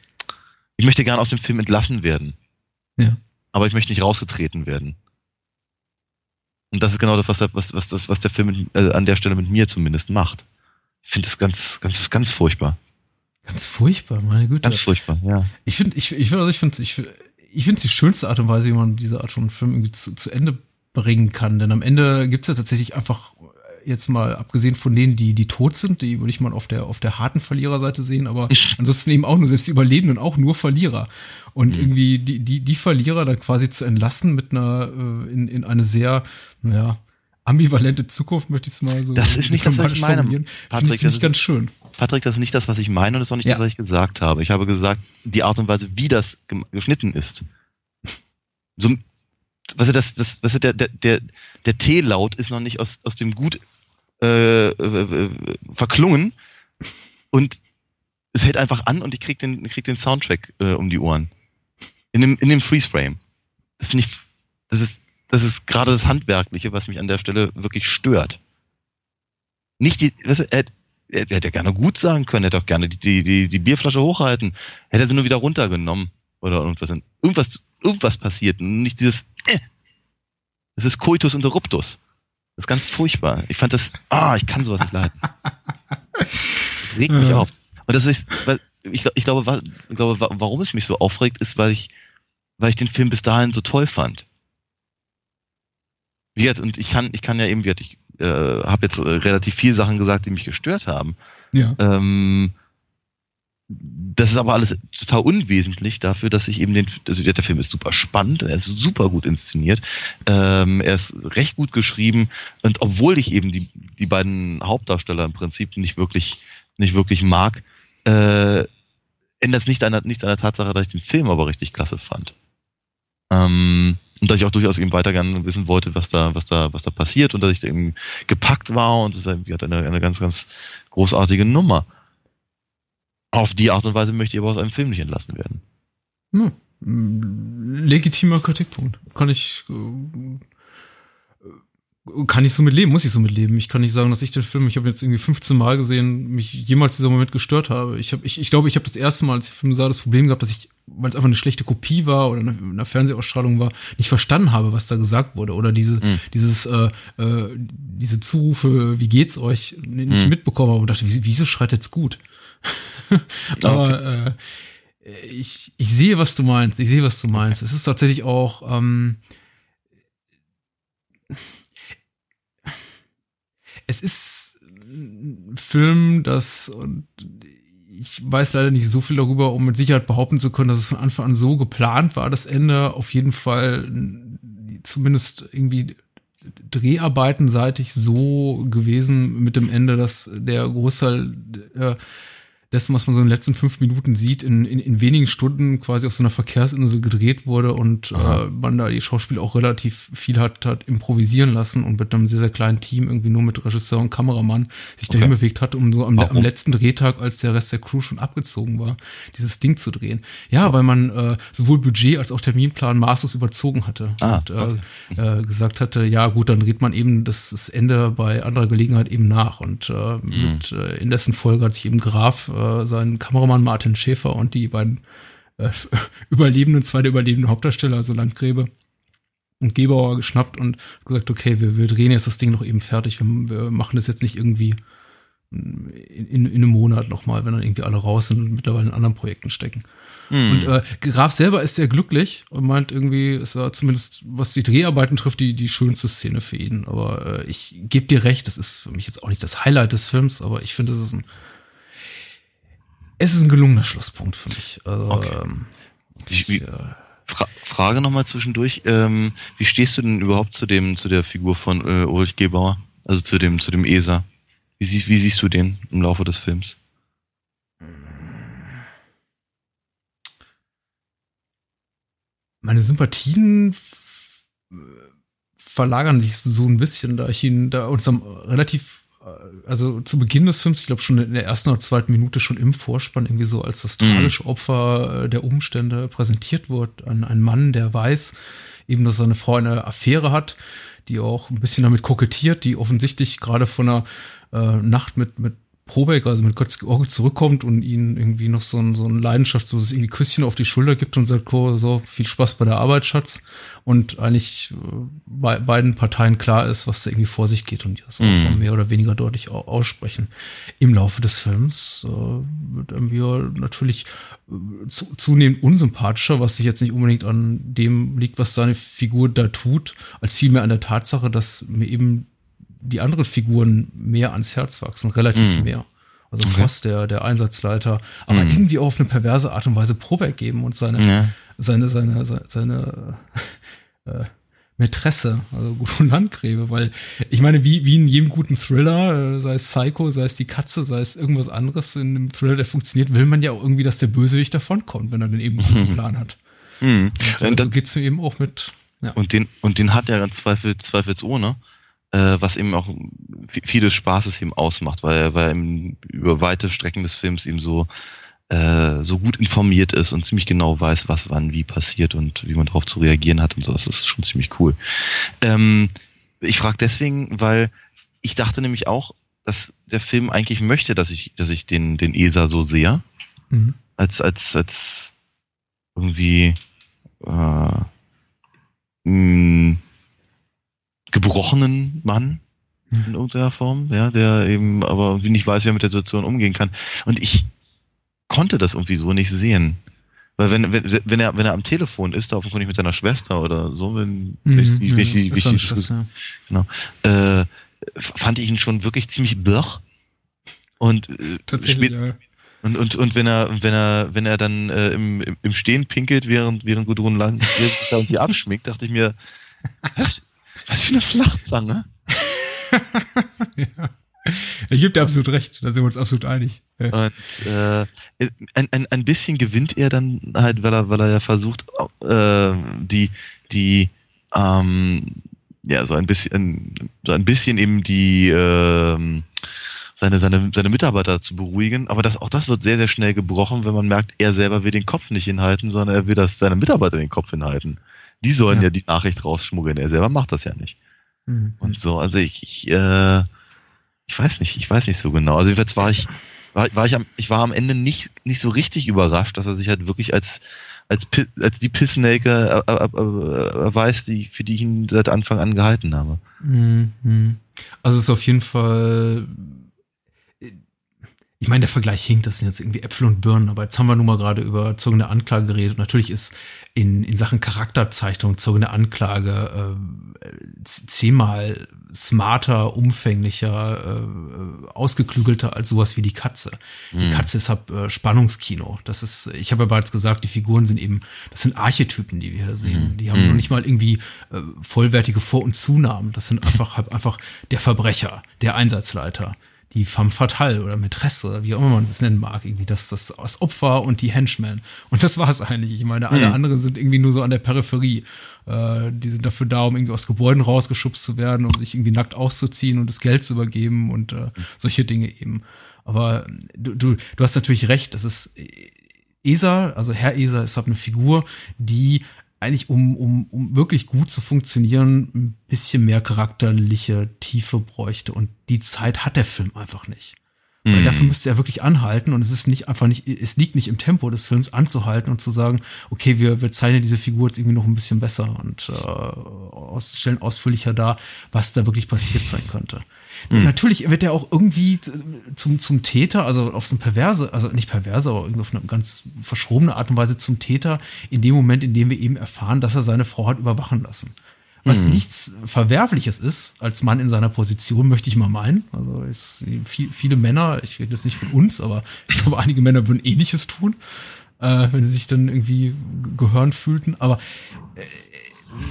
ich möchte gerne aus dem Film entlassen werden. Ja. Aber ich möchte nicht rausgetreten werden. Und das ist genau das, was, der- was, was, das, was der Film mit, äh, an der Stelle mit mir zumindest macht. Ich finde das ganz, ganz, ganz furchtbar. Ganz furchtbar, meine Güte. Ganz furchtbar, ja. ich finde, ich, ich, also ich finde, ich, ich finde es die schönste Art und Weise, wie man diese Art von Film irgendwie zu, zu Ende bringen kann. Denn am Ende gibt es ja tatsächlich einfach jetzt mal abgesehen von denen, die, die tot sind, die würde ich mal auf der, auf der harten Verliererseite sehen, aber ansonsten eben auch nur, selbst die Überlebenden auch nur Verlierer. Und irgendwie die, die, die Verlierer dann quasi zu entlassen mit einer, äh, in, in eine sehr, naja, ambivalente Zukunft, möchte ich es mal so Das ist nicht das, was ich meine. Patrick, Finde ich, find das ich ganz ist- schön. Patrick, das ist nicht das, was ich meine und das ist auch nicht Ja. das, was ich gesagt habe. Ich habe gesagt, die Art und Weise, wie das geschnitten ist. So, weißt du, das, das, weißt du, der, der, der, der T-Laut ist noch nicht aus, aus dem gut äh, äh, verklungen und es hält einfach an und ich krieg den, krieg den Soundtrack äh, um die Ohren. In dem, in dem Freeze-Frame. Das finde ich, das ist, das ist gerade das Handwerkliche, was mich an der Stelle wirklich stört. Nicht die, weißt du, er, er, er hätte ja gerne gut sagen können, er hätte auch gerne die, die, die, die Bierflasche hochhalten, hätte er sie nur wieder runtergenommen oder irgendwas. Irgendwas, irgendwas passiert und nicht dieses, äh. Das ist Coitus interruptus. Das ist ganz furchtbar. Ich fand das, ah, ich kann sowas nicht leiden. Das regt mich Ja. auf. Und das ist, weil ich, ich glaube, wa- ich glaube, wa- warum es mich so aufregt, ist, weil ich, weil ich den Film bis dahin so toll fand. Gesagt, und ich kann, ich kann ja eben, wie gesagt, ich äh, habe jetzt äh, relativ viele Sachen gesagt, die mich gestört haben. Ja. Ähm, das ist aber alles total unwesentlich dafür, dass ich eben den, also der Film ist super spannend, er ist super gut inszeniert, ähm, er ist recht gut geschrieben und obwohl ich eben die, die beiden Hauptdarsteller im Prinzip nicht wirklich, nicht wirklich mag, äh, ändert es nicht an, nichts an der Tatsache, dass ich den Film aber richtig klasse fand. Ähm, und dass ich auch durchaus eben weiter gerne wissen wollte, was da, was da, was da passiert und dass ich da eben gepackt war und es hat eine, eine ganz, ganz großartige Nummer. Auf die Art und Weise möchte ich aber aus einem Film nicht entlassen werden. Hm. Legitimer Kritikpunkt. Kann ich, äh, kann ich so mit leben, muss ich so mit leben. Ich kann nicht sagen, dass ich den Film, ich habe jetzt irgendwie 15 Mal gesehen, mich jemals dieser Moment gestört habe. Ich habe, ich, ich glaube, ich habe das erste Mal, als ich den Film sah, das Problem gehabt, dass ich, weil es einfach eine schlechte Kopie war oder eine, eine Fernsehausstrahlung war, nicht verstanden habe, was da gesagt wurde oder diese, mhm. dieses, äh, äh, diese Zurufe, wie geht's euch, nicht mhm. mitbekommen habe und dachte, wieso schreit jetzt gut? Aber okay. äh, ich, ich sehe, was du meinst. Ich sehe, was du meinst. Es ist tatsächlich auch ähm, es ist ein Film, das und ich weiß leider nicht so viel darüber, um mit Sicherheit behaupten zu können, dass es von Anfang an so geplant war, das Ende auf jeden Fall zumindest irgendwie dreharbeitenseitig so gewesen mit dem Ende, dass der Großteil äh, dessen, was man so in den letzten fünf Minuten sieht, in, in, in wenigen Stunden quasi auf so einer Verkehrsinsel gedreht wurde und äh, man da die Schauspieler auch relativ viel hat, hat improvisieren lassen und mit einem sehr, sehr kleinen Team irgendwie nur mit Regisseur und Kameramann sich okay. dahin bewegt hat, um so am, am, letzten Drehtag, als der Rest der Crew schon abgezogen war, dieses Ding zu drehen. Ja, weil man äh, sowohl Budget als auch Terminplan maßlos überzogen hatte ah, und äh, okay. äh, gesagt hatte, ja gut, dann dreht man eben das, das Ende bei anderer Gelegenheit eben nach und äh, mhm. mit äh, in dessen Folge hat sich eben Graf äh, äh, seinen Kameramann Martin Schäfer und die beiden äh, Überlebenden, zwei der überlebenden Hauptdarsteller, also Landgräbe und Gebauer geschnappt und gesagt, okay, wir, wir drehen jetzt das Ding noch eben fertig, wir, wir machen das jetzt nicht irgendwie in, in, in einem Monat nochmal, wenn dann irgendwie alle raus sind und mittlerweile in anderen Projekten stecken. Mm. Und äh, Graf selber ist sehr glücklich und meint irgendwie, ist er zumindest, was die Dreharbeiten trifft, die, die schönste Szene für ihn. Aber äh, ich gebe dir recht, das ist für mich jetzt auch nicht das Highlight des Films, aber ich finde, das ist ein es ist ein gelungener Schlusspunkt für mich. Also, okay. ähm, ich, ich, äh, Fra Frage nochmal zwischendurch. Ähm, wie stehst du denn überhaupt zu dem, zu der Figur von äh, Ulrich Gebauer? Also zu dem, zu dem ESA? Wie, siehst, wie siehst du den im Laufe des Films? Meine Sympathien verlagern sich so ein bisschen, da ich ihn da uns am relativ also zu Beginn des Films, ich glaube schon in der ersten oder zweiten Minute schon im Vorspann irgendwie so als das mhm. tragische Opfer äh, der Umstände präsentiert wird. Ein, ein Mann, der weiß eben, dass seine Frau eine Affäre hat, die auch ein bisschen damit kokettiert, die offensichtlich gerade von einer äh, Nacht mit, mit Probeck, also mit Götz George zurückkommt und ihnen irgendwie noch so ein, so ein Leidenschaft, so irgendwie Küsschen auf die Schulter gibt und sagt, oh, so viel Spaß bei der Arbeit, Schatz. Und eigentlich äh, bei beiden Parteien klar ist, was da irgendwie vor sich geht und die das mm. auch mehr oder weniger deutlich aussprechen. Im Laufe des Films äh, wird mir natürlich äh, zu, zunehmend unsympathischer, was sich jetzt nicht unbedingt an dem liegt, was seine Figur da tut, als vielmehr an der Tatsache, dass mir eben die anderen Figuren mehr ans Herz wachsen, relativ mm. mehr. Also okay. Voss, der, der Einsatzleiter, aber mm. irgendwie auf eine perverse Art und Weise Probe geben und seine, ja. seine, seine, seine, seine äh, Mätresse, also Gudrun Landgräbe, weil ich meine, wie, wie in jedem guten Thriller, äh, sei es Psycho, sei es die Katze, sei es irgendwas anderes in einem Thriller, der funktioniert, will man ja auch irgendwie, dass der Bösewicht davonkommt, wenn er den eben einen Plan hat. Mhm. Und, äh, so geht's mir eben auch mit. Ja. Und den, und den hat er ganz zweifel, zweifelsohne äh, was eben auch vieles Spaßes eben ausmacht, weil er, weil er über weite Strecken des Films eben so äh, so gut informiert ist und ziemlich genau weiß, was wann wie passiert und wie man darauf zu reagieren hat und so. Das ist schon ziemlich cool. Ähm, ich frage deswegen, weil ich dachte nämlich auch, dass der Film eigentlich möchte, dass ich, dass ich den, den ESA so sehe. Mhm. Als, als, als irgendwie äh, mh, gebrochenen Mann in irgendeiner Form, ja, der eben aber irgendwie nicht weiß, wie er mit der Situation umgehen kann. Und ich konnte das irgendwie so nicht sehen. Weil wenn, wenn, wenn er, wenn er am Telefon ist, da offenkundig mit seiner Schwester oder so, wenn, mhm, wie, wie, wie, wie genau, äh, fand ich ihn schon wirklich ziemlich blöch. Und äh, spät, ja. Und, und, und wenn er, wenn er, wenn er dann äh, im, im Stehen pinkelt, während, während Gudrun da irgendwie abschminkt, dachte ich mir, was, was für eine Flachzange. ja. Ich gebe dir absolut recht, da sind wir uns absolut einig. Und äh, ein, ein, ein bisschen gewinnt er dann halt, weil er, weil er ja versucht, äh, die, die, ähm, ja, so ein bisschen, so ein bisschen eben die, äh, seine, seine, seine Mitarbeiter zu beruhigen. Aber das, auch das wird sehr, sehr schnell gebrochen, wenn man merkt, er selber will den Kopf nicht hinhalten, sondern er will, dass seine Mitarbeiter den Kopf hinhalten. Die sollen ja, ja die Nachricht rausschmuggeln. Er selber macht das ja nicht. Mhm. Und so, also ich, ich, äh, ich weiß nicht, ich weiß nicht so genau. Also jedenfalls war ich, war, war ich am, ich war am Ende nicht, nicht so richtig überrascht, dass er sich halt wirklich als, als, als die Pissnake erweist, die, für die ich ihn seit Anfang an gehalten habe. Mhm. Also es ist auf jeden Fall ich meine, der Vergleich hinkt, das sind jetzt irgendwie Äpfel und Birnen, aber jetzt haben wir nun mal gerade über zogene Anklage geredet. natürlich ist in, in Sachen Charakterzeichnung zogene Anklage äh, zehnmal smarter, umfänglicher, äh, ausgeklügelter als sowas wie die Katze. Mhm. Die Katze ist halt äh, Spannungskino. Das ist, ich habe ja bereits gesagt, die Figuren sind eben, das sind Archetypen, die wir hier sehen. Mhm. Die haben mhm. noch nicht mal irgendwie äh, vollwertige Vor- und Zunahmen. Das sind einfach, halt einfach der Verbrecher, der Einsatzleiter die femme fatale oder Mätresse oder wie auch immer man es nennen mag, irgendwie das, das, das Opfer und die Henchmen. Und das war es eigentlich. Ich meine, alle mhm. anderen sind irgendwie nur so an der Peripherie. Äh, die sind dafür da, um irgendwie aus Gebäuden rausgeschubst zu werden, um sich irgendwie nackt auszuziehen und das Geld zu übergeben und äh, solche Dinge eben. Aber du, du, du hast natürlich recht, das ist Esa, also Herr Esa ist halt eine Figur, die eigentlich, um, um, um wirklich gut zu funktionieren, ein bisschen mehr charakterliche Tiefe bräuchte. Und die Zeit hat der Film einfach nicht. Weil mhm. dafür müsste er wirklich anhalten und es ist nicht einfach nicht, es liegt nicht im Tempo des Films anzuhalten und zu sagen, okay, wir, wir zeichnen diese Figur jetzt irgendwie noch ein bisschen besser und äh, aus, stellen ausführlicher dar, was da wirklich passiert sein könnte. Mhm. Natürlich wird er auch irgendwie zum, zum Täter, also auf so eine perverse, also nicht perverse, aber irgendwie auf eine ganz verschrobene Art und Weise zum Täter in dem Moment, in dem wir eben erfahren, dass er seine Frau hat überwachen lassen. Was mhm. nichts Verwerfliches ist, als Mann in seiner Position, möchte ich mal meinen. Also viel, viele Männer, ich rede jetzt nicht von uns, aber ich glaube, einige Männer würden ähnliches tun, äh, wenn sie sich dann irgendwie gehören fühlten. Aber äh,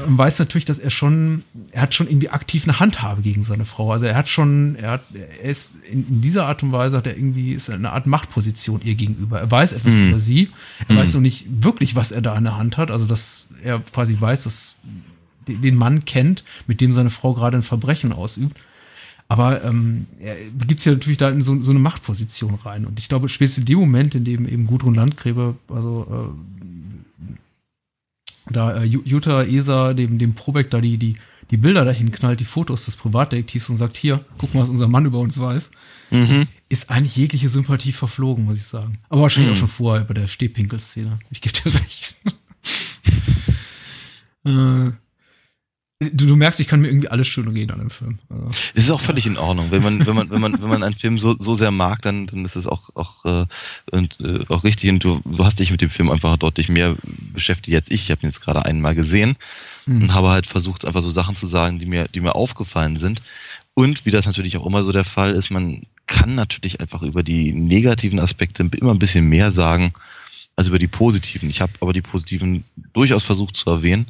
man weiß natürlich, dass er schon, er hat schon irgendwie aktiv eine Handhabe gegen seine Frau. Also er hat schon, er hat, er ist in, in dieser Art und Weise hat er irgendwie, ist eine Art Machtposition ihr gegenüber. Er weiß etwas mhm. über sie. Er mhm. weiß noch nicht wirklich, was er da in der Hand hat. Also dass er quasi weiß, dass den Mann kennt, mit dem seine Frau gerade ein Verbrechen ausübt. Aber ähm, er begibt sich natürlich da in so, so eine Machtposition rein. Und ich glaube, spätestens in dem Moment, in dem eben Gudrun Landgräbe, also äh, da äh, Jutta Esa dem, dem Probeck da die, die, die Bilder dahin knallt, die Fotos des Privatdetektivs und sagt, hier, guck mal, was unser Mann über uns weiß, mhm. ist eigentlich jegliche Sympathie verflogen, muss ich sagen. Aber wahrscheinlich mhm. auch schon vorher bei der Stehpinkel-Szene. Ich gebe dir recht. äh, Du, du merkst, ich kann mir irgendwie alles schön reden an dem Film. Also. Es ist auch völlig in Ordnung. Wenn man, wenn man, wenn man, wenn man einen Film so, so sehr mag, dann, dann ist es auch, auch, äh, und, äh, auch richtig. Und du, du hast dich mit dem Film einfach deutlich mehr beschäftigt als ich. Ich habe ihn jetzt gerade einmal gesehen mhm. und habe halt versucht, einfach so Sachen zu sagen, die mir, die mir aufgefallen sind. Und wie das natürlich auch immer so der Fall ist, man kann natürlich einfach über die negativen Aspekte immer ein bisschen mehr sagen als über die positiven. Ich habe aber die positiven durchaus versucht zu erwähnen.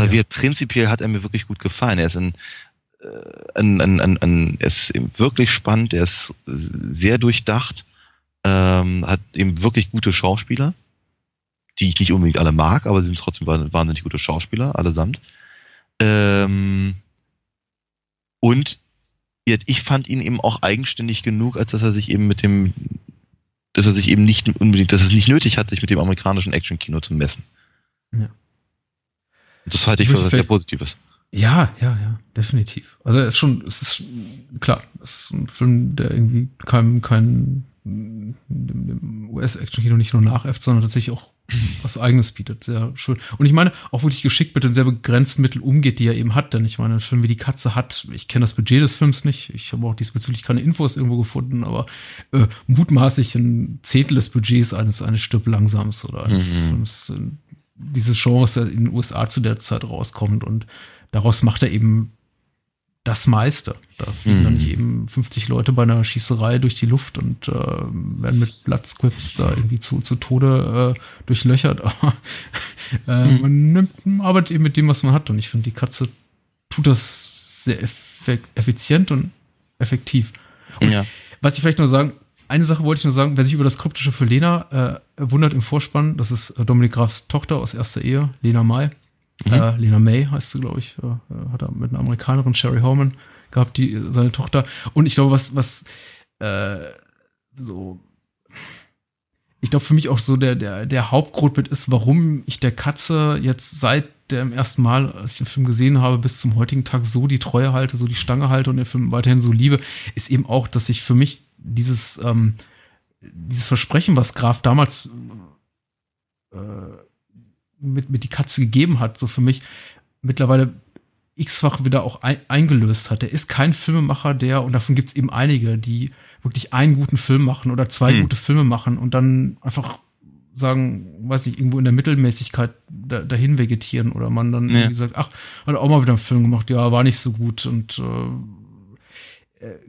Weil ja. wir prinzipiell hat er mir wirklich gut gefallen. Er ist ein, äh, ein, ein, ein, ein er ist wirklich spannend, er ist sehr durchdacht, ähm, hat eben wirklich gute Schauspieler, die ich nicht unbedingt alle mag, aber sie sind trotzdem wahnsinnig gute Schauspieler, allesamt. Ähm, und ich fand ihn eben auch eigenständig genug, als dass er sich eben mit dem, dass er sich eben nicht unbedingt, dass es nicht nötig hat, sich mit dem amerikanischen Actionkino zu messen. Ja. Das halte ich für was sehr Positives. Ja, ja, ja, definitiv. Also es ist schon, es ist klar, es ist ein Film, der irgendwie kein, kein dem US-Action-Kino nicht nur nachäfft, sondern tatsächlich auch was Eigenes bietet. Sehr schön. Und ich meine, auch wirklich geschickt mit den sehr begrenzten Mitteln umgeht, die er eben hat. Denn ich meine, ein Film wie Die Katze hat, ich kenne das Budget des Films nicht, ich habe auch diesbezüglich keine Infos irgendwo gefunden, aber äh, mutmaßlich ein Zehntel des Budgets eines, eines Stück Langsams oder eines mhm. Films dieses Genres in den USA zu der Zeit rauskommt und daraus macht er eben das meiste. Da fliegen Mhm. dann nicht eben 50 Leute bei einer Schießerei durch die Luft und äh, werden mit Blood-Scripts da irgendwie zu, zu Tode äh, durchlöchert. Aber äh, Mhm. man nimmt, man arbeitet eben mit dem, was man hat. Und ich finde, die Katze tut das sehr effizient und effektiv. Ja. Was ich vielleicht nur sagen, eine Sache wollte ich nur sagen, wer sich über das Kryptische für Lena äh, wundert im Vorspann, das ist äh, Dominik Grafs Tochter aus erster Ehe, Lena May. Mhm. Äh, Lena May heißt sie, glaube ich. Äh, äh, hat er mit einer Amerikanerin, Sherry Horman, gehabt, die äh, seine Tochter. Und ich glaube, was, was äh, so ich glaube, für mich auch so der, der, der Hauptgrund mit ist, warum ich der Katze jetzt seit dem ersten Mal, als ich den Film gesehen habe, bis zum heutigen Tag so die Treue halte, so die Stange halte und den Film weiterhin so liebe, ist eben auch, dass ich für mich dieses, ähm, dieses Versprechen, was Graf damals äh, mit, mit die Katze gegeben hat, so für mich mittlerweile x-fach wieder auch ein, eingelöst hat. Er ist kein Filmemacher, der, und davon gibt es eben einige, die wirklich einen guten Film machen oder zwei Hm. gute Filme machen und dann einfach sagen, weiß ich, irgendwo in der Mittelmäßigkeit da, dahin vegetieren oder man dann Ja. irgendwie sagt, ach, hat er auch mal wieder einen Film gemacht, ja, war nicht so gut und äh,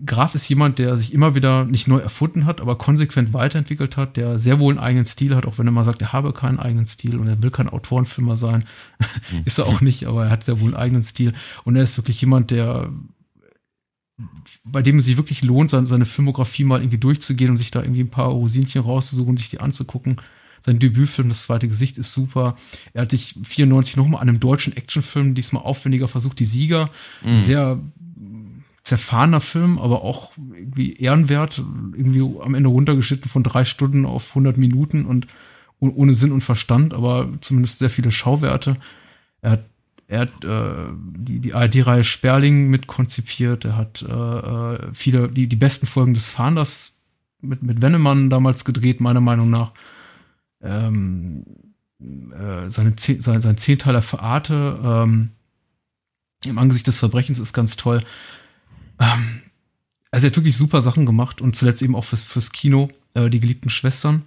Graf ist jemand, der sich immer wieder nicht neu erfunden hat, aber konsequent weiterentwickelt hat, der sehr wohl einen eigenen Stil hat, auch wenn er mal sagt, er habe keinen eigenen Stil und er will kein Autorenfilmer sein. ist er auch nicht, aber er hat sehr wohl einen eigenen Stil. Und er ist wirklich jemand, der bei dem es sich wirklich lohnt, seine, seine Filmografie mal irgendwie durchzugehen und sich da irgendwie ein paar Rosinchen rauszusuchen, sich die anzugucken. Sein Debütfilm, Das zweite Gesicht, ist super. Er hat sich 94 nochmal an einem deutschen Actionfilm, diesmal aufwendiger versucht, Die Sieger. Mhm. sehr zerfahrener Film, aber auch irgendwie ehrenwert. Irgendwie am Ende runtergeschnitten von drei Stunden auf 100 Minuten und oh- ohne Sinn und Verstand, aber zumindest sehr viele Schauwerte. Er hat, er hat äh, die, die ARD-Reihe Sperling mit konzipiert. Er hat äh, äh, viele, die, die besten Folgen des Fahnders mit, mit Wennemann damals gedreht, meiner Meinung nach. Ähm, äh, seine sein, sein Zehnteiler für Arte ähm, im Angesicht des Verbrechens ist ganz toll. Ähm, also er hat wirklich super Sachen gemacht und zuletzt eben auch fürs, fürs Kino, äh, die geliebten Schwestern.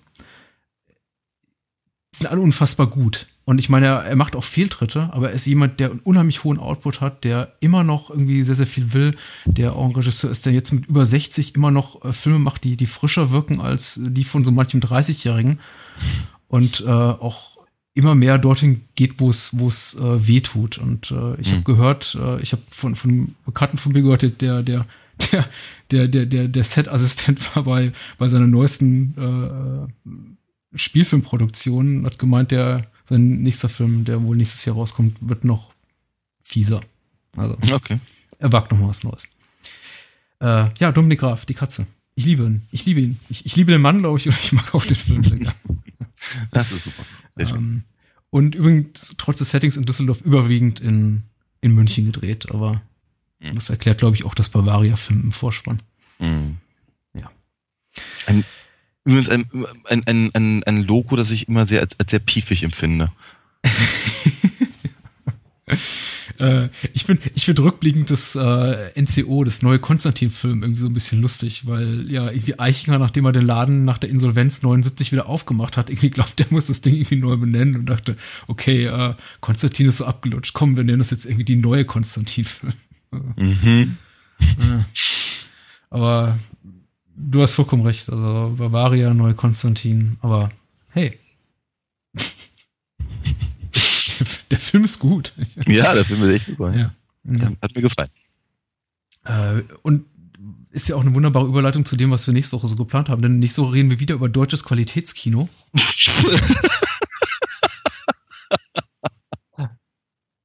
Sind alle unfassbar gut. Und ich meine, er, er macht auch Fehltritte, aber er ist jemand, der einen unheimlich hohen Output hat, der immer noch irgendwie sehr, sehr viel will, der auch ein Regisseur ist, der jetzt mit über 60 immer noch äh, Filme macht, die, die frischer wirken als die von so manchem 30-Jährigen. Und äh, auch immer mehr dorthin geht, wo es wo es äh, weh tut. Und äh, ich Mhm. habe gehört, äh, ich habe von von einem Bekannten von mir gehört, der der der der der der, der Set-Assistent war bei bei seiner neuesten äh, Spielfilmproduktion, hat gemeint, der sein nächster Film, der wohl nächstes Jahr rauskommt, wird noch fieser. Also Okay. er wagt noch mal was Neues. Äh, ja, Dominik Graf, die Katze. Ich liebe ihn. Ich liebe ihn. Ich, ich liebe den Mann, glaube ich, und ich mag auch den Film sehr gerne. Das ist super. Ähm, und übrigens, trotz des Settings in Düsseldorf überwiegend in, in München gedreht, aber Mhm. das erklärt, glaube ich, auch das Bavaria-Film im Vorspann. Mhm. Ja. Ein, übrigens ein, ein, ein, ein, ein Logo, das ich immer sehr als, als sehr piefig empfinde. Äh, ich finde ich find rückblickend das äh, NCO, das neue Konstantin-Film, irgendwie so ein bisschen lustig, weil ja irgendwie Eichinger, nachdem er den Laden nach der Insolvenz 79 wieder aufgemacht hat, irgendwie glaubt, der muss das Ding irgendwie neu benennen und dachte, okay, äh, Konstantin ist so abgelutscht, komm, wir nennen das jetzt irgendwie die neue Konstantin-Film. Mhm. Aber du hast vollkommen recht. Also Bavaria, neue Konstantin. Aber hey. Der Film ist gut. Ja, das finde ich echt super. Ja. ja. Hat mir gefallen. Äh, und ist ja auch eine wunderbare Überleitung zu dem, was wir nächste Woche so geplant haben. Denn nächste Woche reden wir wieder über deutsches Qualitätskino.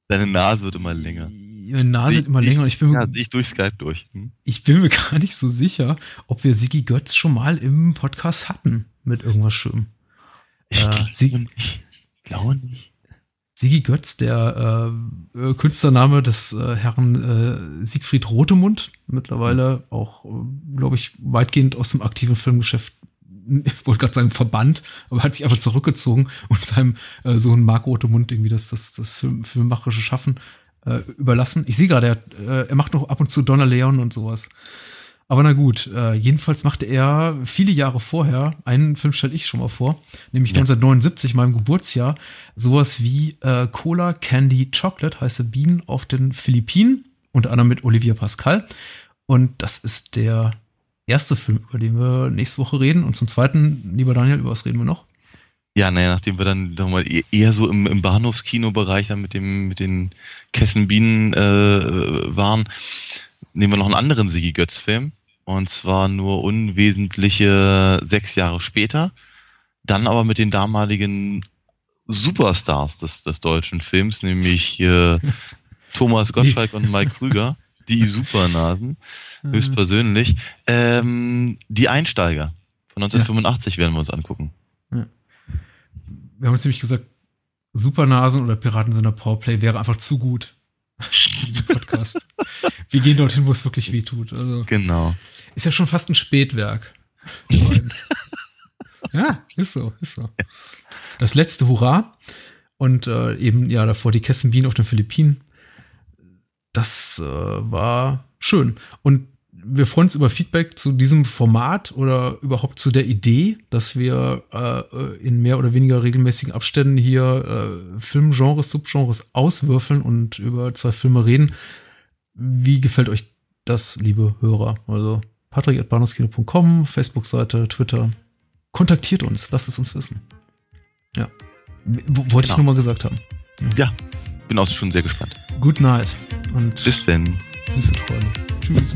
Deine Nase wird immer länger. Meine Nase wird immer länger und ich bin, Ja, mir, sehe ich durch Skype durch. Hm? ich bin mir gar nicht so sicher, ob wir Sigi Götz schon mal im Podcast hatten mit irgendwas Schönem. Ich Äh, glaube nicht. Sigi Götz, der äh, äh, Künstlername des äh, Herrn äh, Siegfried Rotemund, mittlerweile auch, äh, glaube ich, weitgehend aus dem aktiven Filmgeschäft, ich wollte gerade sagen verbannt, aber hat sich einfach zurückgezogen und seinem äh, Sohn Marc Rotemund irgendwie das, das, das Film, filmmacherische Schaffen äh, überlassen. Ich sehe gerade, er, äh, er macht noch ab und zu Donna Leon und sowas. Aber na gut, äh, jedenfalls machte er viele Jahre vorher, einen Film stelle ich schon mal vor, nämlich Ja. 1979, meinem Geburtsjahr, sowas wie äh, Cola Candy Chocolate, heiße Bienen auf den Philippinen unter anderem mit Olivia Pascal. Und das ist der erste Film, über den wir nächste Woche reden. Und zum zweiten, lieber Daniel, über was reden wir noch? Ja, naja, nachdem wir dann mal e-, eher so im, im Bahnhofskinobereich dann mit dem mit den Kessenbienen äh, waren, nehmen wir noch einen anderen Sigi Götz Film und zwar nur unwesentliche sechs Jahre später, dann aber mit den damaligen Superstars des, des deutschen Films, nämlich äh, Thomas Gottschalk und Mike Krüger, die Supernasen, mhm. höchstpersönlich. Ähm, die Einsteiger von 1985 ja. werden wir uns angucken. Ja. Wir haben uns nämlich gesagt, Supernasen oder Piraten sind Powerplay wäre einfach zu gut für diesen Podcast. wir gehen dorthin, wo es wirklich weh tut. Also, genau. Ist ja schon fast ein Spätwerk. ja, ist so, ist so. Das letzte Hurra und äh, eben ja davor die Kessenbienen auf den Philippinen das äh, war schön. Und wir freuen uns über Feedback zu diesem Format oder überhaupt zu der Idee, dass wir äh, in mehr oder weniger regelmäßigen Abständen hier äh, Filmgenres, Subgenres auswürfeln und über zwei Filme reden. Wie gefällt euch das, liebe Hörer? Also patrick.bahnhofskino.com, Facebook-Seite, Twitter. Kontaktiert uns, lasst es uns wissen. Ja. W wollte genau. ich nur mal gesagt haben. Ja. ja, bin auch schon sehr gespannt. Good night. Und Bis denn. Süße Träume. Tschüss.